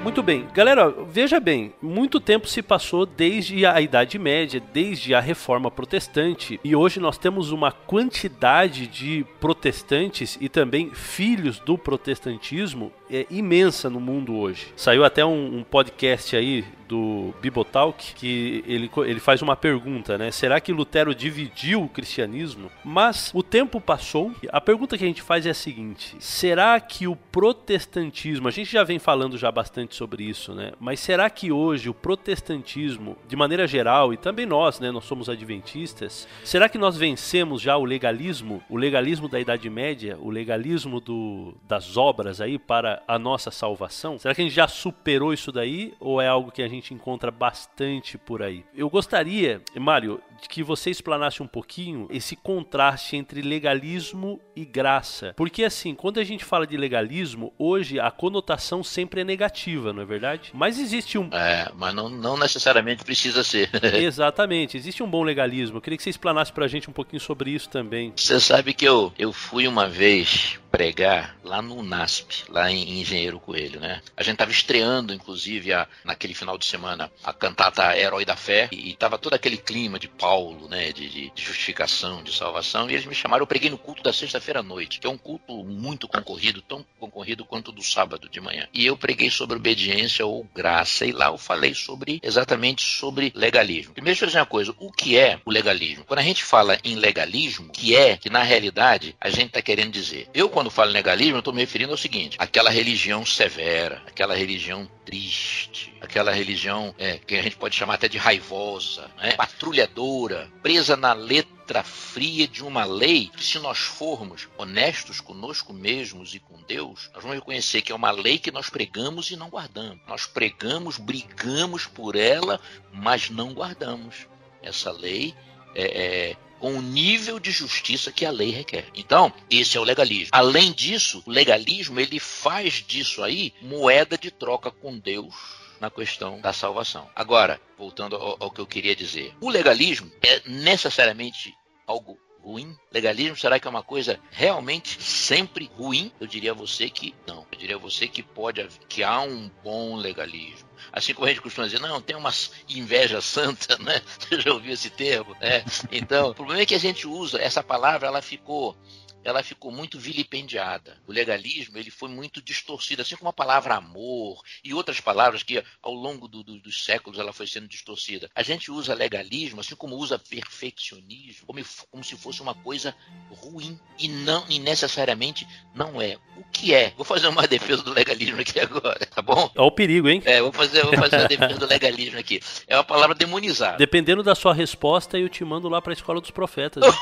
Muito bem, galera, veja bem, muito tempo se passou desde a Idade Média, desde a Reforma Protestante, e hoje nós temos uma quantidade de protestantes e também filhos do protestantismo é, imensa no mundo hoje. Saiu até um, um podcast aí do Bibotalk que ele, ele faz uma pergunta, né? Será que Lutero dividiu o cristianismo? Mas o tempo passou. A pergunta que a gente faz é a seguinte: será que o protestantismo, a gente já vem falando já bastante sobre isso, né? Mas será que hoje o protestantismo, de maneira geral, e também nós, né? Nós somos adventistas, será que nós vencemos já o legalismo, o legalismo da Idade Média, o legalismo do, das obras aí para a nossa salvação? Será que a gente já superou isso daí ou é algo que a gente encontra bastante por aí? Eu gostaria, Mário, que você explanasse um pouquinho esse contraste entre legalismo e graça. Porque assim, quando a gente fala de legalismo, hoje a conotação sempre é negativa, não é verdade? Mas existe um. É, mas não, não necessariamente precisa ser. Exatamente, existe um bom legalismo. Eu queria que você explanasse pra gente um pouquinho sobre isso também. Você sabe que eu, eu fui uma vez pregar lá no NASP, lá em Engenheiro Coelho, né? A gente tava estreando, inclusive, a, naquele final de semana, a cantata Herói da Fé, e, e tava todo aquele clima de Paulo, né? De, de, justificação, de salvação, e eles me chamaram, eu preguei no culto da sexta-feira à noite, que é um culto muito concorrido, tão concorrido quanto do sábado de manhã. E eu preguei sobre obediência ou graça, e lá eu falei sobre, exatamente sobre legalismo. Primeiro, deixa eu dizer uma coisa, o que é o legalismo? Quando a gente fala em legalismo, que é, que na realidade, a gente está querendo dizer, eu quando falo legalismo, estou me referindo ao seguinte: aquela religião severa, aquela religião triste, aquela religião é, que a gente pode chamar até de raivosa, né? patrulhadora, presa na letra fria de uma lei que, se nós formos honestos conosco mesmos e com Deus, nós vamos reconhecer que é uma lei que nós pregamos e não guardamos. Nós pregamos, brigamos por ela, mas não guardamos. Essa lei é, é com o nível de justiça que a lei requer. Então, esse é o legalismo. Além disso, o legalismo ele faz disso aí moeda de troca com Deus na questão da salvação. Agora, voltando ao, ao que eu queria dizer, o legalismo é necessariamente algo ruim? Legalismo será que é uma coisa realmente sempre ruim? Eu diria a você que não. Eu diria a você que pode que há um bom legalismo. Assim como a gente costuma dizer, não, tem uma inveja santa, né? Você já ouviu esse termo? Né? Então, o problema é que a gente usa essa palavra, ela ficou ela ficou muito vilipendiada. O legalismo ele foi muito distorcido, assim como a palavra amor e outras palavras que ao longo do, do, dos séculos ela foi sendo distorcida. A gente usa legalismo, assim como usa perfeccionismo, como, como se fosse uma coisa ruim e não e necessariamente não é. O que é? Vou fazer uma defesa do legalismo aqui agora, tá bom? É o perigo, hein? É, vou fazer, vou fazer uma defesa do legalismo aqui. É uma palavra demonizada. Dependendo da sua resposta, eu te mando lá para a escola dos profetas.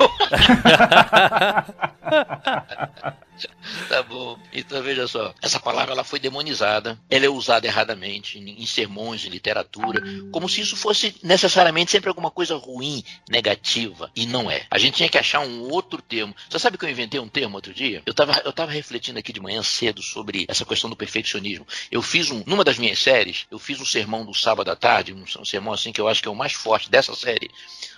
tá bom. Então veja só, essa palavra ela foi demonizada, ela é usada erradamente em, sermões, em literatura, como se isso fosse necessariamente sempre alguma coisa ruim, negativa, e não é. A gente tinha que achar um outro termo. Você sabe que eu inventei um termo outro dia? Eu estava eu tava refletindo aqui de manhã cedo sobre essa questão do perfeccionismo. Eu fiz um, numa das minhas séries, eu fiz um sermão do sábado à tarde, um sermão assim que eu acho que é o mais forte dessa série,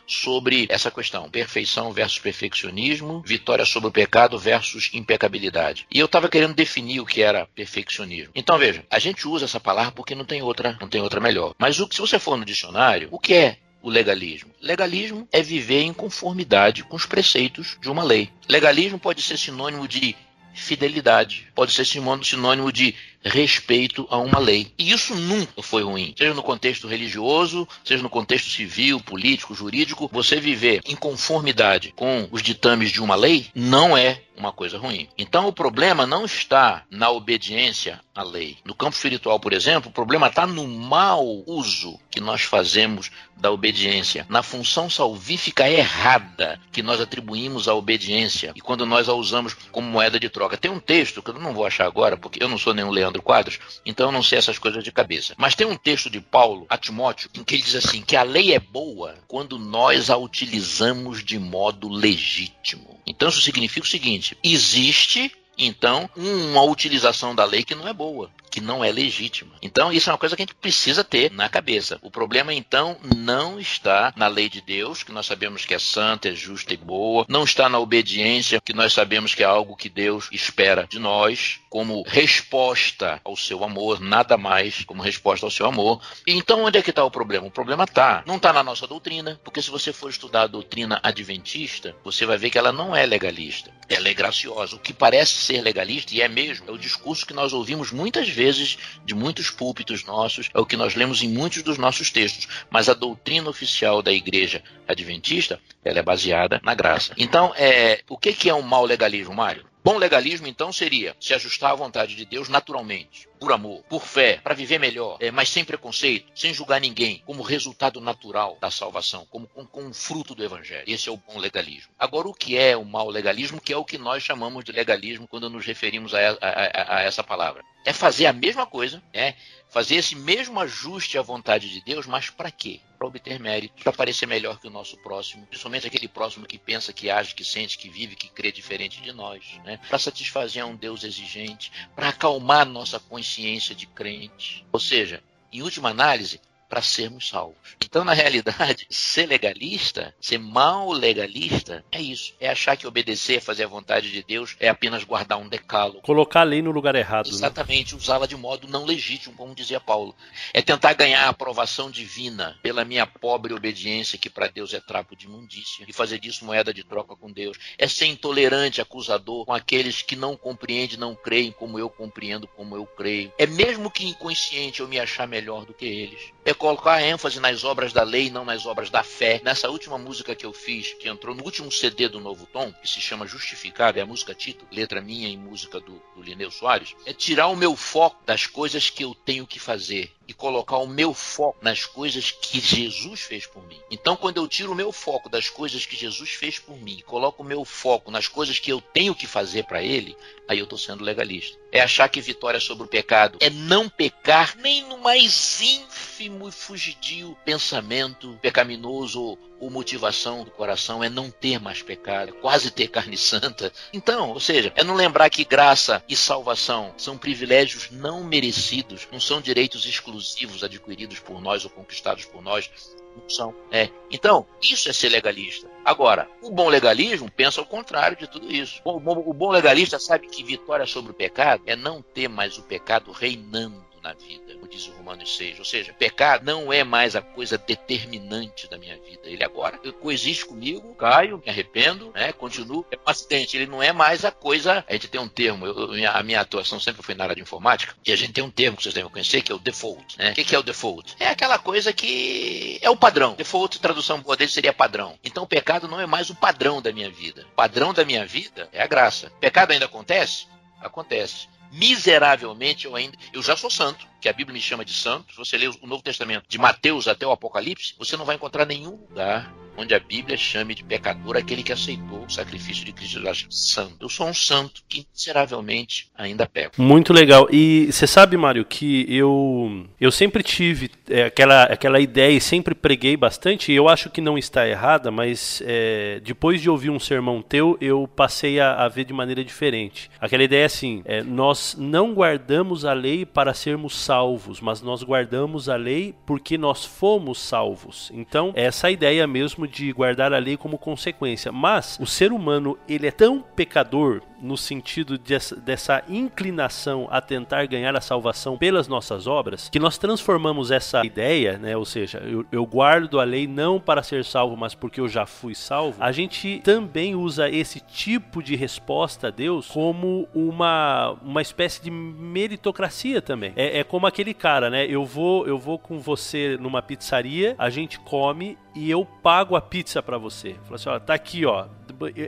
sobre essa questão: perfeição versus perfeccionismo, vitória sobre o pecado versus impecabilidade. E eu estava querendo definir o que era perfeccionismo. Então veja, a gente usa essa palavra porque não tem outra, não tem outra melhor. Mas o, se você for no dicionário, o que é o legalismo? Legalismo é viver em conformidade com os preceitos de uma lei. Legalismo pode ser sinônimo de fidelidade, pode ser sinônimo de respeito a uma lei. E isso nunca foi ruim. Seja no contexto religioso, seja no contexto civil, político, jurídico, você viver em conformidade com os ditames de uma lei não é uma coisa ruim. Então o problema não está na obediência à lei. No campo espiritual, por exemplo, o problema está no mau uso que nós fazemos da obediência, na função salvífica errada que nós atribuímos à obediência e quando nós a usamos como moeda de troca. Tem um texto que eu não vou achar agora, porque eu não sou nenhum Leandro Quadros, então eu não sei essas coisas de cabeça. Mas tem um texto de Paulo a Timóteo em que ele diz assim: que a lei é boa quando nós a utilizamos de modo legítimo. Então isso significa o seguinte: existe então uma utilização da lei que não é boa que não é legítima. Então, isso é uma coisa que a gente precisa ter na cabeça. O problema, então, não está na lei de Deus, que nós sabemos que é santa, é justa e boa, não está na obediência, que nós sabemos que é algo que Deus espera de nós, como resposta ao seu amor, nada mais como resposta ao seu amor. Então, onde é que está o problema? O problema está, não está na nossa doutrina, porque se você for estudar a doutrina adventista, você vai ver que ela não é legalista, ela é graciosa. O que parece ser legalista, e é mesmo, é o discurso que nós ouvimos muitas vezes vezes de muitos púlpitos nossos, é o que nós lemos em muitos dos nossos textos, mas a doutrina oficial da igreja adventista, ela é baseada na graça. Então, é, o que, que é um mau legalismo, Mário? Bom legalismo, então, seria se ajustar à vontade de Deus naturalmente, por amor, por fé, para viver melhor, é, mas sem preconceito, sem julgar ninguém, como resultado natural da salvação, como com, com fruto do Evangelho. Esse é o bom legalismo. Agora, o que é o mau legalismo, que é o que nós chamamos de legalismo quando nos referimos a, a, a essa palavra? É fazer a mesma coisa, é fazer esse mesmo ajuste à vontade de Deus, mas para quê? Para obter mérito, para parecer melhor que o nosso próximo, principalmente aquele próximo que pensa, que age, que sente, que vive, que crê diferente de nós, né? para satisfazer um Deus exigente, para acalmar nossa consciência de crente. Ou seja, em última análise, para sermos salvos. Então, na realidade, ser legalista, ser mal legalista, é isso. É achar que obedecer, fazer a vontade de Deus é apenas guardar um decálogo. Colocar a lei no lugar errado. Né? Exatamente, né? usá-la de modo não legítimo, como dizia Paulo. É tentar ganhar a aprovação divina pela minha pobre obediência, que para Deus é trapo de imundícia, e fazer disso moeda de troca com Deus. É ser intolerante, acusador com aqueles que não compreendem, não creem como eu compreendo, como eu creio. É mesmo que inconsciente eu me achar melhor do que eles. É colocar ênfase nas obras da lei, não nas obras da fé. Nessa última música que eu fiz, que entrou no último CD do Novo Tom, que se chama Justificado, é a música título, letra minha e música do, do Lineu Soares, é tirar o meu foco das coisas que eu tenho que fazer e colocar o meu foco nas coisas que Jesus fez por mim. Então, quando eu tiro o meu foco das coisas que Jesus fez por mim e coloco o meu foco nas coisas que eu tenho que fazer para Ele, aí eu estou sendo legalista. É achar que vitória sobre o pecado. É não pecar nem no mais ínfimo e fugidio pensamento pecaminoso ou, ou motivação do coração, é não ter mais pecado, é quase ter carne santa. Então, ou seja, é não lembrar que graça e salvação são privilégios não merecidos, não são direitos exclusivos adquiridos por nós ou conquistados por nós, não são. É. Então, isso é ser legalista. Agora, o bom legalismo pensa ao contrário de tudo isso. O bom, o bom legalista sabe que vitória sobre o pecado é não ter mais o pecado reinando na vida, como diz o Romanos 6. Ou seja, pecado não é mais a coisa determinante da minha vida. Ele agora coexiste comigo, caio, me arrependo, né, continuo. É um acidente. Ele não é mais a coisa. A gente tem um termo, eu, a minha atuação sempre foi na área de informática, e a gente tem um termo que vocês devem conhecer, que é o default. Né? O que, que é o default? É aquela coisa que é o padrão. Default, tradução boa dele seria padrão. Então o pecado não é mais o padrão da minha vida. O padrão da minha vida é a graça. Pecado ainda acontece? Acontece miseravelmente eu ainda. Eu já sou santo, que a Bíblia me chama de santo. Você ler o Novo Testamento, de Mateus até o Apocalipse, você não vai encontrar nenhum lugar onde a Bíblia chame de pecador aquele que aceitou o sacrifício de Cristo Jesus santo. Eu sou um santo que miseravelmente ainda peco. Muito legal. E você sabe, Mário, que eu eu sempre tive é, aquela, aquela ideia e sempre preguei bastante, e eu acho que não está errada, mas é, depois de ouvir um sermão teu, eu passei a, a ver de maneira diferente. Aquela ideia é assim, é, nós não guardamos a lei para sermos salvos, mas nós guardamos a lei porque nós fomos salvos. Então, essa ideia mesmo de guardar a lei como consequência. Mas o ser humano, ele é tão pecador no sentido dessa, dessa inclinação a tentar ganhar a salvação pelas nossas obras, que nós transformamos essa ideia, né, ou seja, eu, eu guardo a lei não para ser salvo, mas porque eu já fui salvo, a gente também usa esse tipo de resposta a Deus como uma, uma espécie de meritocracia também. É, é como aquele cara, né? Eu vou, eu vou com você numa pizzaria, a gente come e eu pago a pizza para você. Fala assim, ó, tá aqui, ó,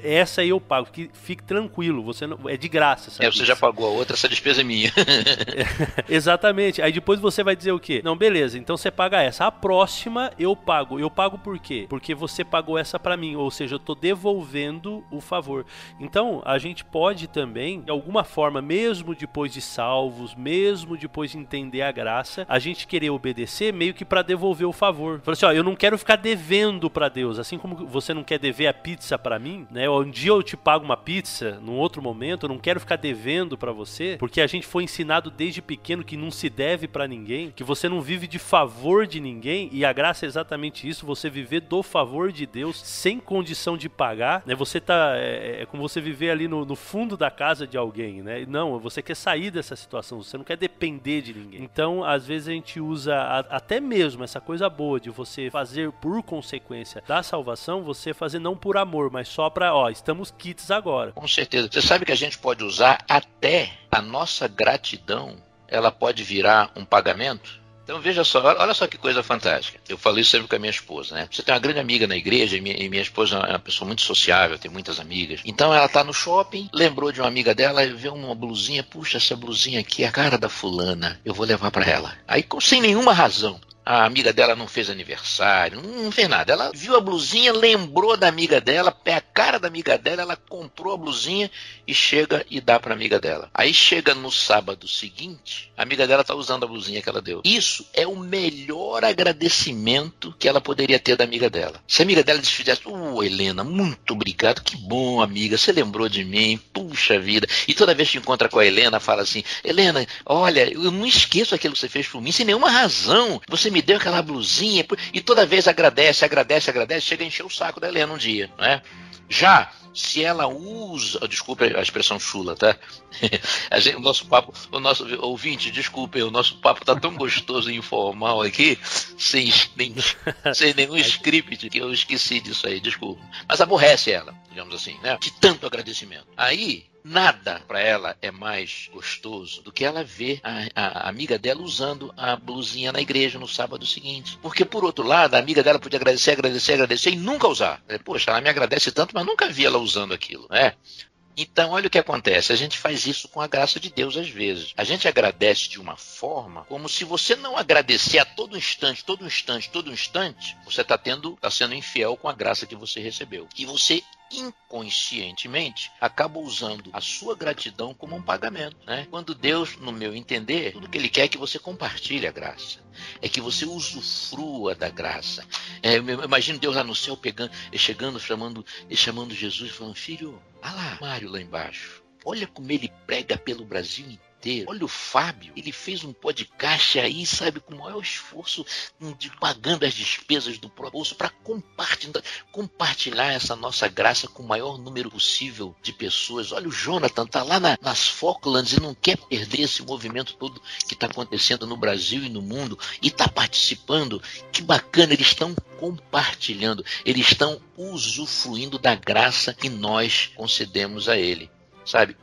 essa aí eu pago, fique, fique tranquilo, você não, é de graça. É, você já pagou a outra, essa despesa é minha. Exatamente. Aí depois você vai dizer o quê? Não, beleza, então você paga essa. A próxima eu pago. Eu pago por quê? Porque você pagou essa para mim, ou seja, eu tô devolvendo o favor. Então, a gente pode também, de alguma forma, mesmo depois de salvos, mesmo depois de entender a graça, a gente querer obedecer meio que para devolver o favor. Falou assim, ó, eu não quero ficar devendo para Deus, assim como você não quer dever a pizza para mim, né? Um dia eu te pago uma pizza, num outro momento, eu não quero ficar devendo para você, porque a gente foi ensinado desde pequeno que não se deve para ninguém, que você não vive de favor de ninguém, e a graça é exatamente isso, você viver do favor de Deus sem condição de pagar, né? Você tá é, é como você viver ali no, no, fundo da casa de alguém, né? Não, você quer sair dessa situação, você não quer depender de ninguém. Então, às vezes a gente usa a, até mesmo essa coisa boa de você fazer por consequência da salvação, você fazer não por amor, mas só para, ó, estamos kits agora. Com certeza. Você sabe que a gente pode usar até a nossa gratidão, ela pode virar um pagamento? Então veja só, olha só que coisa fantástica. Eu falo isso sempre com a minha esposa, né? Você tem uma grande amiga na igreja e minha, e minha esposa é uma pessoa muito sociável, tem muitas amigas. Então ela tá no shopping, lembrou de uma amiga dela, vê uma blusinha, puxa, essa blusinha aqui é a cara da fulana, eu vou levar para ela. Aí sem nenhuma razão. A amiga dela não fez aniversário, não fez nada. Ela viu a blusinha, lembrou da amiga dela, pé a cara da amiga dela, ela comprou a blusinha e chega e dá para amiga dela. Aí chega no sábado seguinte, a amiga dela tá usando a blusinha que ela deu. Isso é o melhor agradecimento que ela poderia ter da amiga dela. Se a amiga dela fizesse, uh, Helena, muito obrigado, que bom, amiga, você lembrou de mim, puxa vida. E toda vez que encontra com a Helena, fala assim: Helena, olha, eu não esqueço aquilo que você fez por mim, sem nenhuma razão. Você me deu aquela blusinha, e toda vez agradece, agradece, agradece, chega a encher o saco da Helena um dia, né? Já se ela usa, desculpe a expressão chula, tá? Gente, o nosso papo, o nosso ouvinte, desculpe, o nosso papo tá tão gostoso e informal aqui, sem, nem, sem nenhum script, que eu esqueci disso aí, desculpa. Mas aborrece ela, digamos assim, né? De tanto agradecimento. Aí, Nada para ela é mais gostoso do que ela ver a, a, amiga dela usando a blusinha na igreja no sábado seguinte. Porque, por outro lado, a amiga dela podia agradecer, agradecer, agradecer e nunca usar. Poxa, ela me agradece tanto, mas nunca vi ela usando aquilo. Né? Então, olha o que acontece. A gente faz isso com a graça de Deus às vezes. A gente agradece de uma forma como se você não agradecer a todo instante, todo instante, todo instante, você está tendo, está sendo infiel com a graça que você recebeu. E você inconscientemente acaba usando a sua gratidão como um pagamento. Né? Quando Deus, no meu entender, tudo que Ele quer é que você compartilhe a graça, é que você usufrua da graça. É, eu imagino Deus lá no céu pegando, chegando, chamando, chamando Jesus, falando: Filho, olha lá, Mário lá embaixo. Olha como ele prega pelo Brasil inteiro ter. Olha o Fábio, ele fez um podcast aí, sabe, com o maior esforço de pagando as despesas do próprio bolso para compartilhar, compartilhar essa nossa graça com o maior número possível de pessoas. Olha o Jonathan, tá lá na, nas Falklands e não quer perder esse movimento todo que está acontecendo no Brasil e no mundo e está participando. Que bacana, eles estão compartilhando, eles estão usufruindo da graça que nós concedemos a ele. Sabe?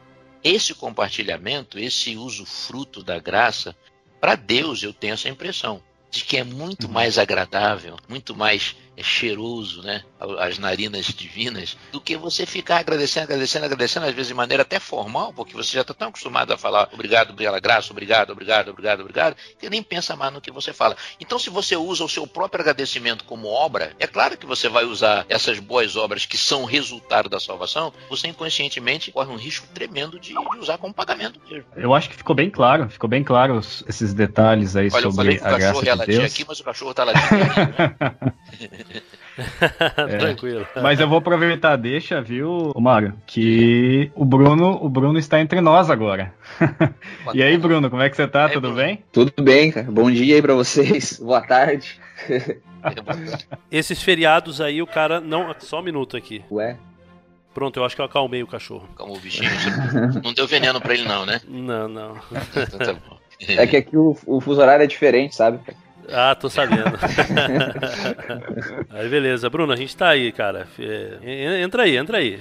Esse compartilhamento, esse uso fruto da graça, para Deus eu tenho essa impressão de que é muito uhum. mais agradável, muito mais cheiroso, né? As narinas divinas, do que você ficar agradecendo, agradecendo, agradecendo, às vezes de maneira até formal, porque você já está tão acostumado a falar obrigado pela graça, obrigado, obrigado, obrigado, obrigado, que nem pensa mais no que você fala. Então, se você usa o seu próprio agradecimento como obra, é claro que você vai usar essas boas obras que são resultado da salvação, você inconscientemente corre um risco tremendo de, de usar como pagamento mesmo. Eu acho que ficou bem claro, ficou bem claro esses detalhes aí Olha, sobre a graça de Deus. aqui, mas o cachorro está latindo né? é, Tranquilo. Mas eu vou aproveitar, deixa, viu, Mário, que o Bruno, o Bruno está entre nós agora. e aí, Bruno, como é que você tá? Tudo Bruno. bem? Tudo bem, cara. Bom dia aí para vocês. Boa tarde. Esses feriados aí, o cara não. Só um minuto aqui. Ué? Pronto, eu acho que eu acalmei o cachorro. Calmou o bichinho. Não deu veneno pra ele, não, né? Não, não. Então tá bom. É que aqui o, o fuso horário é diferente, sabe? Ah, tô sabendo. aí beleza, Bruno, a gente tá aí, cara. É, entra aí, entra aí.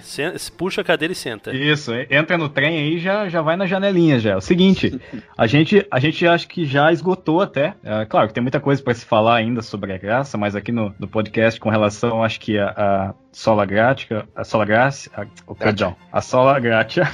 Puxa a cadeira e senta. Isso, entra no trem aí e já, já vai na janelinha já. É o seguinte, a gente, a gente acho que já esgotou até. É, claro que tem muita coisa para se falar ainda sobre a graça, mas aqui no, no podcast com relação, acho que a, a sola gratia, a sola graça, a, oh, perdão, a sola gratia,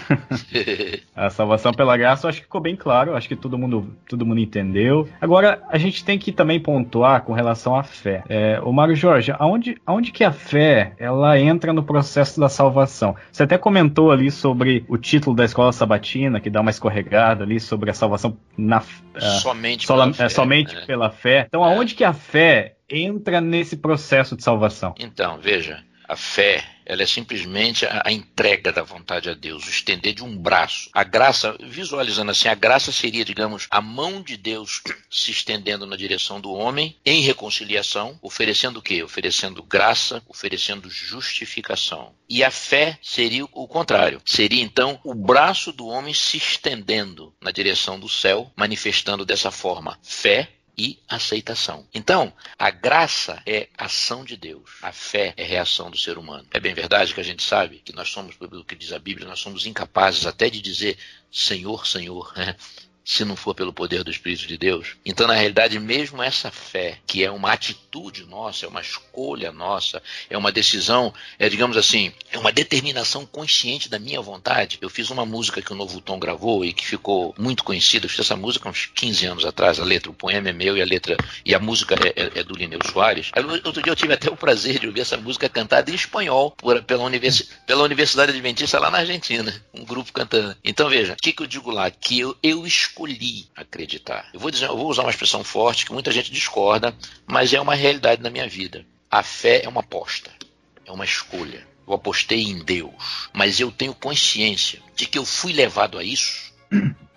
a salvação pela graça, acho que ficou bem claro, acho que todo mundo, todo mundo entendeu. Agora, a gente tem que também pontuar com relação à fé. É, o Mário Jorge, aonde, aonde que a fé, ela entra no processo da salvação? Você até comentou ali sobre o título da escola sabatina, que dá uma escorregada ali sobre a salvação na, uh, somente, sola, pela, é, fé, somente é. pela fé. Então, aonde que a fé entra nesse processo de salvação? Então, veja, a fé, ela é simplesmente a, a, entrega da vontade a Deus, o estender de um braço. A graça, visualizando assim, a graça seria, digamos, a mão de Deus se estendendo na direção do homem em reconciliação, oferecendo o quê? Oferecendo graça, oferecendo justificação. E a fé seria o contrário. Seria então o braço do homem se estendendo na direção do céu, manifestando dessa forma fé, e aceitação. Então, a graça é ação de Deus, a fé é reação do ser humano. É bem verdade que a gente sabe que nós somos, pelo que diz a Bíblia, nós somos incapazes até de dizer Senhor, Senhor. Né? se não for pelo poder do Espírito de Deus. Então, na realidade, mesmo essa fé, que é uma atitude nossa, é uma escolha nossa, é uma decisão, é, digamos assim, é uma determinação consciente da minha vontade. Eu fiz uma música que o Novo Tom gravou e que ficou muito conhecida. Eu fiz essa música uns 15 anos atrás. A letra, o poema é meu e a letra e a música é, é, é do Lineu Soares. Outro dia eu tive até o prazer de ouvir essa música cantada em espanhol por, pela, universi pela Universidade Adventista lá na Argentina. Um grupo cantando. Então, veja, o que, que eu digo lá? Que eu, eu escolhi acreditar. Eu vou, dizer, eu vou usar uma expressão forte que muita gente discorda, mas é uma realidade na minha vida. A fé é uma aposta, é uma escolha. Eu apostei em Deus, mas eu tenho consciência de que eu fui levado a isso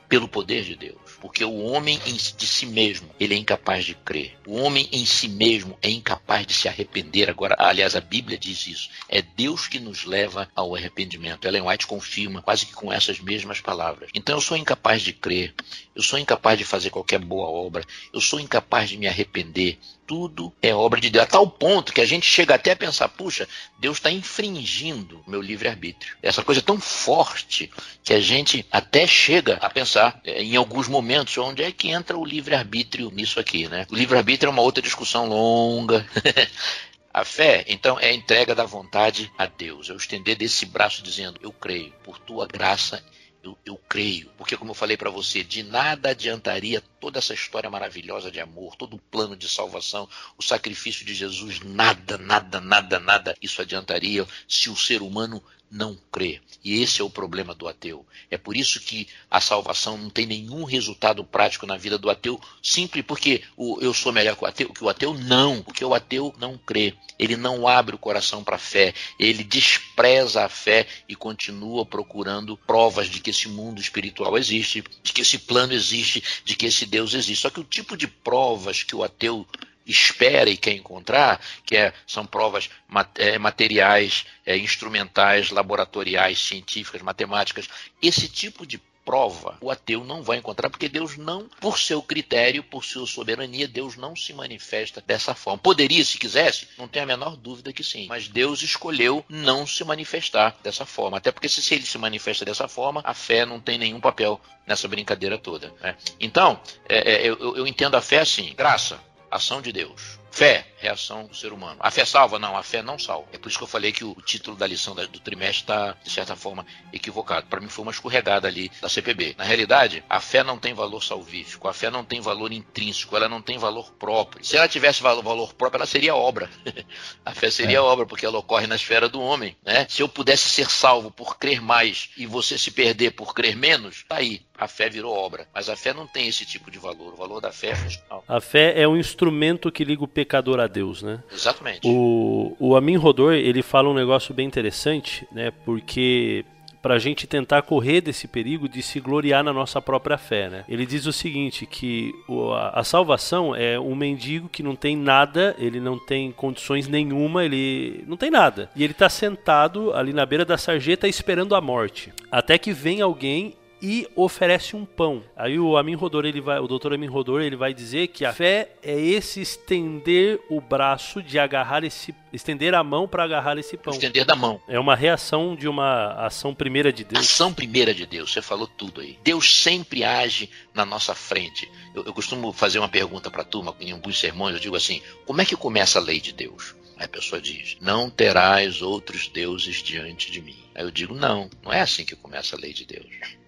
pelo poder de Deus. Porque o homem de si mesmo, ele é incapaz de crer. O homem em si mesmo é incapaz de se arrepender. Agora, aliás, a Bíblia diz isso. É Deus que nos leva ao arrependimento. Ellen White confirma quase que com essas mesmas palavras. Então eu sou incapaz de crer, eu sou incapaz de fazer qualquer boa obra, eu sou incapaz de me arrepender, tudo é obra de Deus. A tal ponto que a gente chega até a pensar, puxa, Deus está infringindo meu livre-arbítrio. Essa coisa é tão forte que a gente até chega a pensar é, em alguns momentos onde é que entra o livre-arbítrio nisso aqui, né? O livre-arbítrio é uma outra discussão longa. A fé, então, é a entrega da vontade a Deus. É o estender desse braço dizendo: Eu creio, por tua graça eu, eu, creio, porque como eu falei para você, de nada adiantaria toda essa história maravilhosa de amor, todo o plano de salvação, o sacrifício de Jesus, nada, nada, nada, nada isso adiantaria se o ser humano não crê. E esse é o problema do ateu. É por isso que a salvação não tem nenhum resultado prático na vida do ateu, simples porque o, eu sou melhor que o ateu. Que o ateu não, porque o ateu não crê. Ele não abre o coração para a fé. Ele despreza a fé e continua procurando provas de que esse mundo espiritual existe, de que esse plano existe, de que esse Deus existe. Só que o tipo de provas que o ateu espera e quer encontrar, que é, são provas é, materiais, é, instrumentais, laboratoriais, científicas, matemáticas. Esse tipo de prova o ateu não vai encontrar, porque Deus não, por seu critério, por sua soberania, Deus não se manifesta dessa forma. Poderia, se quisesse, não tem a menor dúvida que sim, mas Deus escolheu não se manifestar dessa forma. Até porque se ele se manifesta dessa forma, a fé não tem nenhum papel nessa brincadeira toda. Né? Então, é, é, eu, eu entendo a fé assim: graça, ação de Deus. Fé, reação do ser humano. A fé salva? Não, a fé não salva. É por isso que eu falei que o título da lição do trimestre está, de certa forma, equivocado. Para mim foi uma escorregada ali da CPB. Na realidade, a fé não tem valor salvífico, a fé não tem valor intrínseco, ela não tem valor próprio. Se ela tivesse valor, próprio, ela seria obra. a fé seria é. obra, porque ela ocorre na esfera do homem. Né? Se eu pudesse ser salvo por crer mais e você se perder por crer menos, tá aí. A fé virou obra. Mas a fé não tem esse tipo de valor. O valor da fé é funcional. A fé é um instrumento que liga o pecador a Deus, né? Exatamente. O, o Amin Rodor, ele fala um negócio bem interessante, né? Porque para a gente tentar correr desse perigo de se gloriar na nossa própria fé. Né? Ele diz o seguinte: que a, a, salvação é um mendigo que não tem nada, ele não tem condições nenhuma, ele não tem nada. E ele está sentado ali na beira da sarjeta esperando a morte. Até que vem alguém e oferece um pão. Aí o Amin Rodor, ele vai, o doutor Amin Rodor, ele vai dizer que a fé é esse estender o braço de agarrar esse estender a mão para agarrar esse pão. Estender da mão. É uma reação de uma ação primeira de Deus. Ação primeira de Deus, você falou tudo aí. Deus sempre age na nossa frente. Eu, eu costumo fazer uma pergunta para a turma em alguns sermões, eu digo assim: como é que começa a lei de Deus? Aí a pessoa diz: Não terás outros deuses diante de mim. Aí eu digo: Não, não é assim que começa a lei de Deus.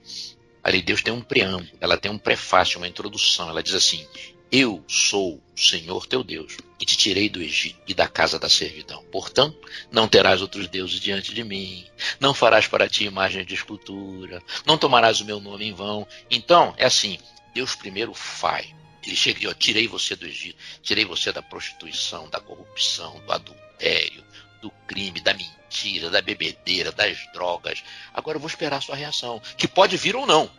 A lei de Deus tem um preâmbulo, ela tem um prefácio, uma introdução. Ela diz assim: Eu sou o Senhor teu Deus, que te tirei do Egito e da casa da servidão. Portanto, não terás outros deuses diante de mim, não farás para ti imagem de escultura, não tomarás o meu nome em vão. Então, é assim: Deus primeiro faz. Ele chega e diz: tirei você do Egito, tirei você da prostituição, da corrupção, do adultério, do crime, da mentira, da bebedeira, das drogas. Agora eu vou esperar a sua reação, que pode vir ou não.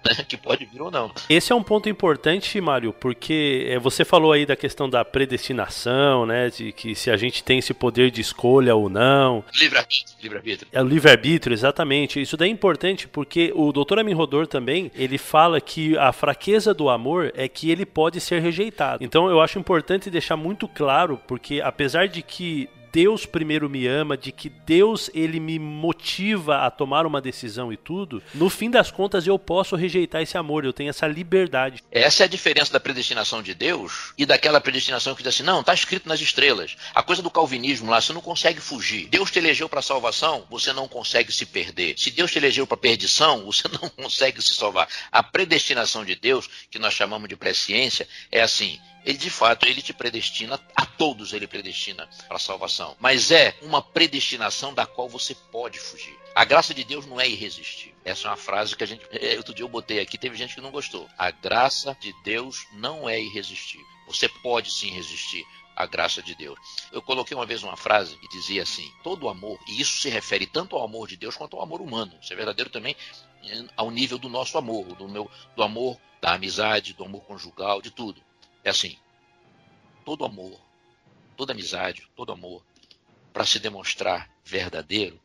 Né? Que pode vir ou não. Esse é um ponto importante, Mário, porque é, você falou aí da questão da predestinação, né? De que se a gente tem esse poder de escolha ou não. Livre-arbítrio. Livre é o livre-arbítrio, exatamente. Isso daí é importante porque o Dr. Amin Rodor também, ele fala que a fraqueza do amor é que ele pode ser rejeitado. Então eu acho importante deixar muito claro, porque apesar de que Deus primeiro me ama, de que Deus ele me motiva a tomar uma decisão e tudo, no fim das contas eu posso rejeitar esse amor, eu tenho essa liberdade. Essa é a diferença da predestinação de Deus e daquela predestinação que diz assim: não, está escrito nas estrelas. A coisa do calvinismo lá, você não consegue fugir. Deus te elegeu para salvação, você não consegue se perder. Se Deus te elegeu para perdição, você não consegue se salvar. A predestinação de Deus, que nós chamamos de presciência, é assim: ele de fato ele te predestina, a todos ele predestina para a salvação. Mas é uma predestinação da qual você pode fugir. A graça de Deus não é irresistível. Essa é uma frase que a gente. É, outro dia eu botei aqui, teve gente que não gostou. A graça de Deus não é irresistível. Você pode sim resistir à graça de Deus. Eu coloquei uma vez uma frase que dizia assim: todo amor, e isso se refere tanto ao amor de Deus quanto ao amor humano. Isso é verdadeiro também eh, ao nível do nosso amor, do, meu, do amor da amizade, do amor conjugal, de tudo. É assim: todo amor, toda amizade, todo amor, para se demonstrar verdadeiro,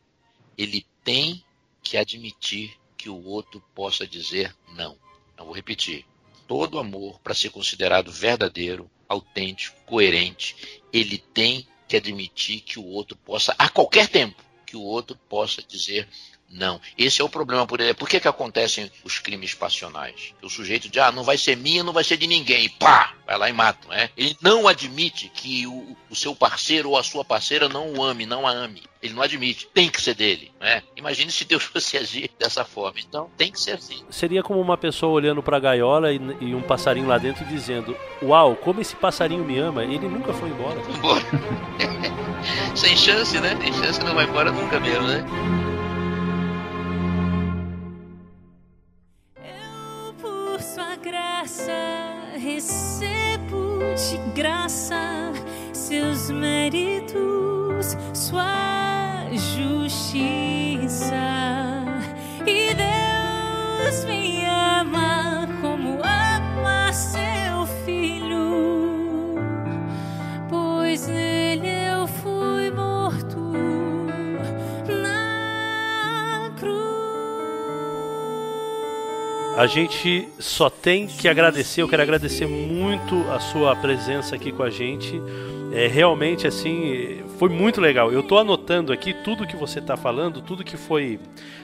ele tem que admitir que o outro possa dizer não. Não vou repetir. Todo amor, para ser considerado verdadeiro, autêntico, coerente, ele tem que admitir que o outro possa, a qualquer tempo, que o outro possa dizer não. Esse é o problema. Por, por que, que acontecem os crimes passionais? O sujeito diz, ah, não vai ser minha, não vai ser de ninguém. E pá! Vai lá e mata. Né? Ele não admite que o, o, seu parceiro ou a sua parceira não o ame, não a ame. Ele não admite. Tem que ser dele. Né? Imagine se Deus fosse agir dessa forma. Então, tem que ser assim. Seria como uma pessoa olhando para a gaiola e, e, um passarinho lá dentro dizendo: Uau, como esse passarinho me ama. Ele nunca foi embora. embora. Sem chance, né? Sem chance não vai embora nunca mesmo, né? Recebo de graça seus méritos, sua justiça. E Deus me A gente só tem que agradecer. Eu quero agradecer muito a sua presença aqui com a gente. É, realmente, assim, foi muito legal. Eu estou anotando aqui tudo que você está falando, tudo que foi.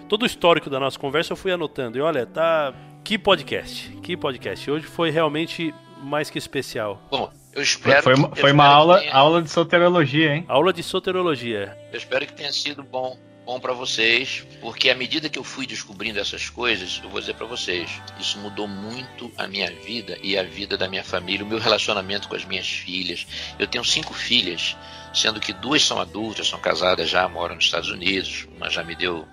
Todo o histórico da nossa conversa eu fui anotando. E olha, tá. Que podcast. Que podcast. Hoje foi realmente mais que especial. Bom, eu espero. Foi, que, foi uma aula, tenha... aula de soterologia, hein? Aula de soterologia. Eu espero que tenha sido bom bom para vocês, porque à medida que eu fui descobrindo essas coisas, eu vou dizer para vocês, isso mudou muito a minha vida e a vida da minha família, o meu relacionamento com as minhas filhas. Eu tenho cinco filhas, sendo que duas são adultas, são casadas já, moram nos Estados Unidos, uma já me deu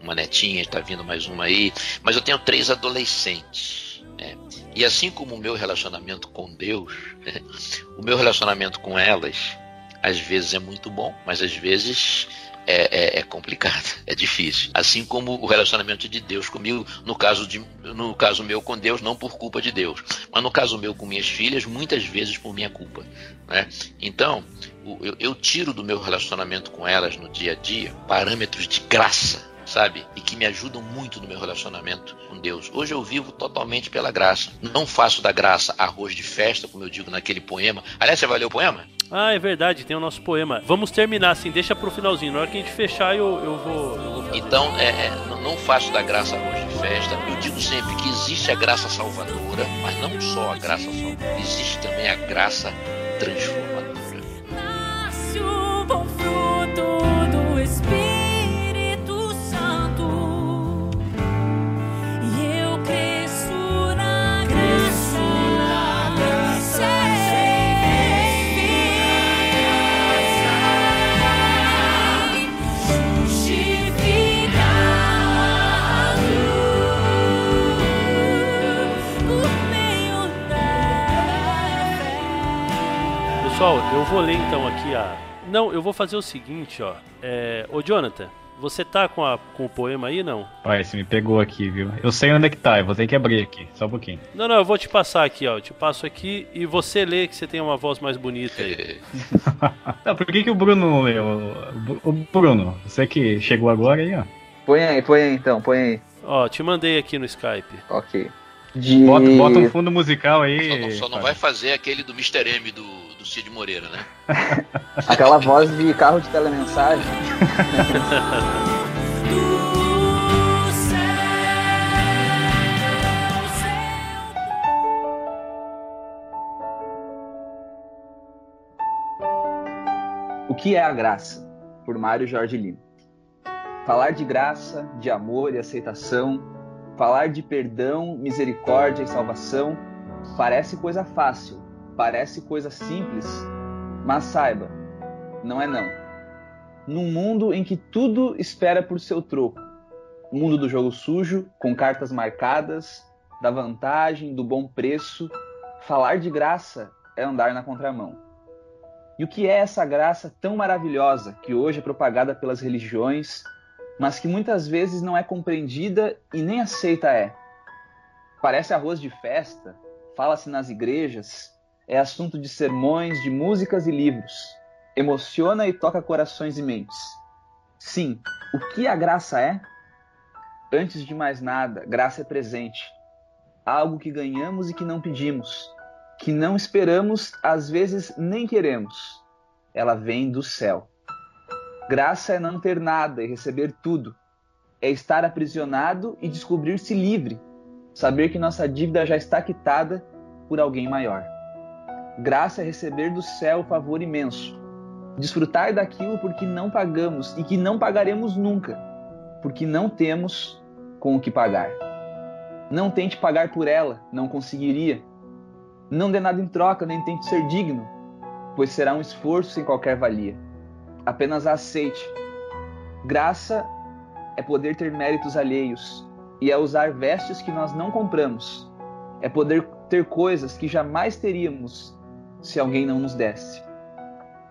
uma netinha, está vindo mais uma aí, mas eu tenho três adolescentes. Né? E assim como o meu relacionamento com Deus, o meu relacionamento com elas, às vezes é muito bom, mas às vezes é, é, é, complicado, é difícil. Assim como o relacionamento de Deus comigo, no caso, de, no caso meu com Deus, não por culpa de Deus, mas no caso meu com minhas filhas, muitas vezes por minha culpa. Né? Então, eu, eu tiro do meu relacionamento com elas no dia a dia parâmetros de graça sabe? E que me ajudam muito no meu relacionamento com Deus. Hoje eu vivo totalmente pela graça. Não faço da graça arroz de festa, como eu digo naquele poema. Aliás, você vai ler o poema? Ah, é verdade, tem o nosso poema. Vamos terminar assim, deixa pro finalzinho. Na hora que a gente fechar, eu, eu vou. Eu vou então, é, é, não faço da graça arroz de festa. Eu digo sempre que existe a graça salvadora, mas não só a graça salvadora, existe também a graça transformadora. Pessoal, eu vou ler então aqui a. Não, eu vou fazer o seguinte, ó. É... Ô Jonathan, você tá com, a, com o poema aí, não? Pai, você me pegou aqui, viu? Eu sei onde é que tá, eu vou ter que abrir aqui, só um pouquinho. Não, não, eu vou te passar aqui, ó. Eu te passo aqui e você lê que você tem uma voz mais bonita aí. não, por que, que o Bruno não leu? O Bruno, você que chegou agora aí, ó. Põe aí, põe aí então, põe aí. Ó, te mandei aqui no Skype. Ok. De... Bota, bota um fundo musical aí. Só não, só não vai fazer aquele do Mr. M do Cid Moreira, né? Aquela voz de carro de telemensagem. O que é a graça? Por Mário Jorge Lima. Falar de graça, de amor e aceitação, falar de perdão, misericórdia e salvação parece coisa fácil, parece coisa simples, mas saiba, não é não. Num mundo em que tudo espera por seu troco, o mundo do jogo sujo, com cartas marcadas, da vantagem, do bom preço, falar de graça é andar na contramão. E o que é essa graça tão maravilhosa que hoje é propagada pelas religiões, mas que muitas vezes não é compreendida e nem aceita é? Parece arroz de festa, fala-se nas igrejas, é assunto de sermões, de músicas e livros. Emociona e toca corações e mentes. Sim, o que a graça é? Antes de mais nada, graça é presente. Algo que ganhamos e que não pedimos que não esperamos, às vezes nem queremos. Ela vem do céu. Graça é não ter nada e receber tudo. É estar aprisionado e descobrir-se livre. Saber que nossa dívida já está quitada por alguém maior. Graça é receber do céu favor imenso. Desfrutar daquilo porque não pagamos e que não pagaremos nunca, porque não temos com o que pagar. Não tente pagar por ela, não conseguiria não dê nada em troca, nem tente ser digno, pois será um esforço sem qualquer valia. Apenas a aceite. Graça é poder ter méritos alheios e é usar vestes que nós não compramos. É poder ter coisas que jamais teríamos se alguém não nos desse.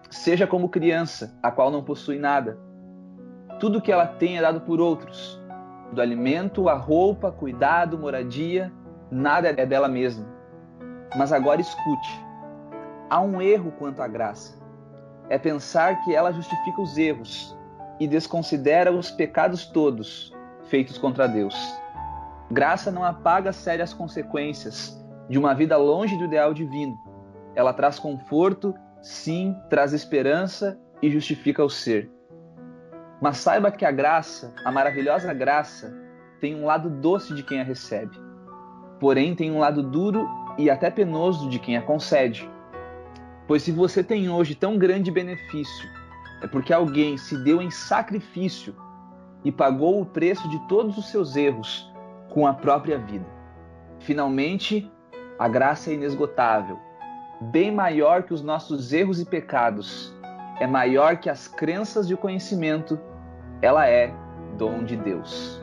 Seja como criança, a qual não possui nada. Tudo que ela tem é dado por outros. Do alimento, a roupa, cuidado, moradia, nada é dela mesma. Mas agora escute: há um erro quanto à graça. É pensar que ela justifica os erros e desconsidera os pecados todos feitos contra Deus. Graça não apaga as sérias consequências de uma vida longe do ideal divino. Ela traz conforto, sim, traz esperança e justifica o ser. Mas saiba que a graça, a maravilhosa graça, tem um lado doce de quem a recebe. Porém, tem um lado duro e até penoso de quem a concede. Pois se você tem hoje tão grande benefício, é porque alguém se deu em sacrifício e pagou o preço de todos os seus erros com a própria vida. Finalmente, a graça é inesgotável, bem maior que os nossos erros e pecados, é maior que as crenças e o conhecimento, ela é dom de Deus.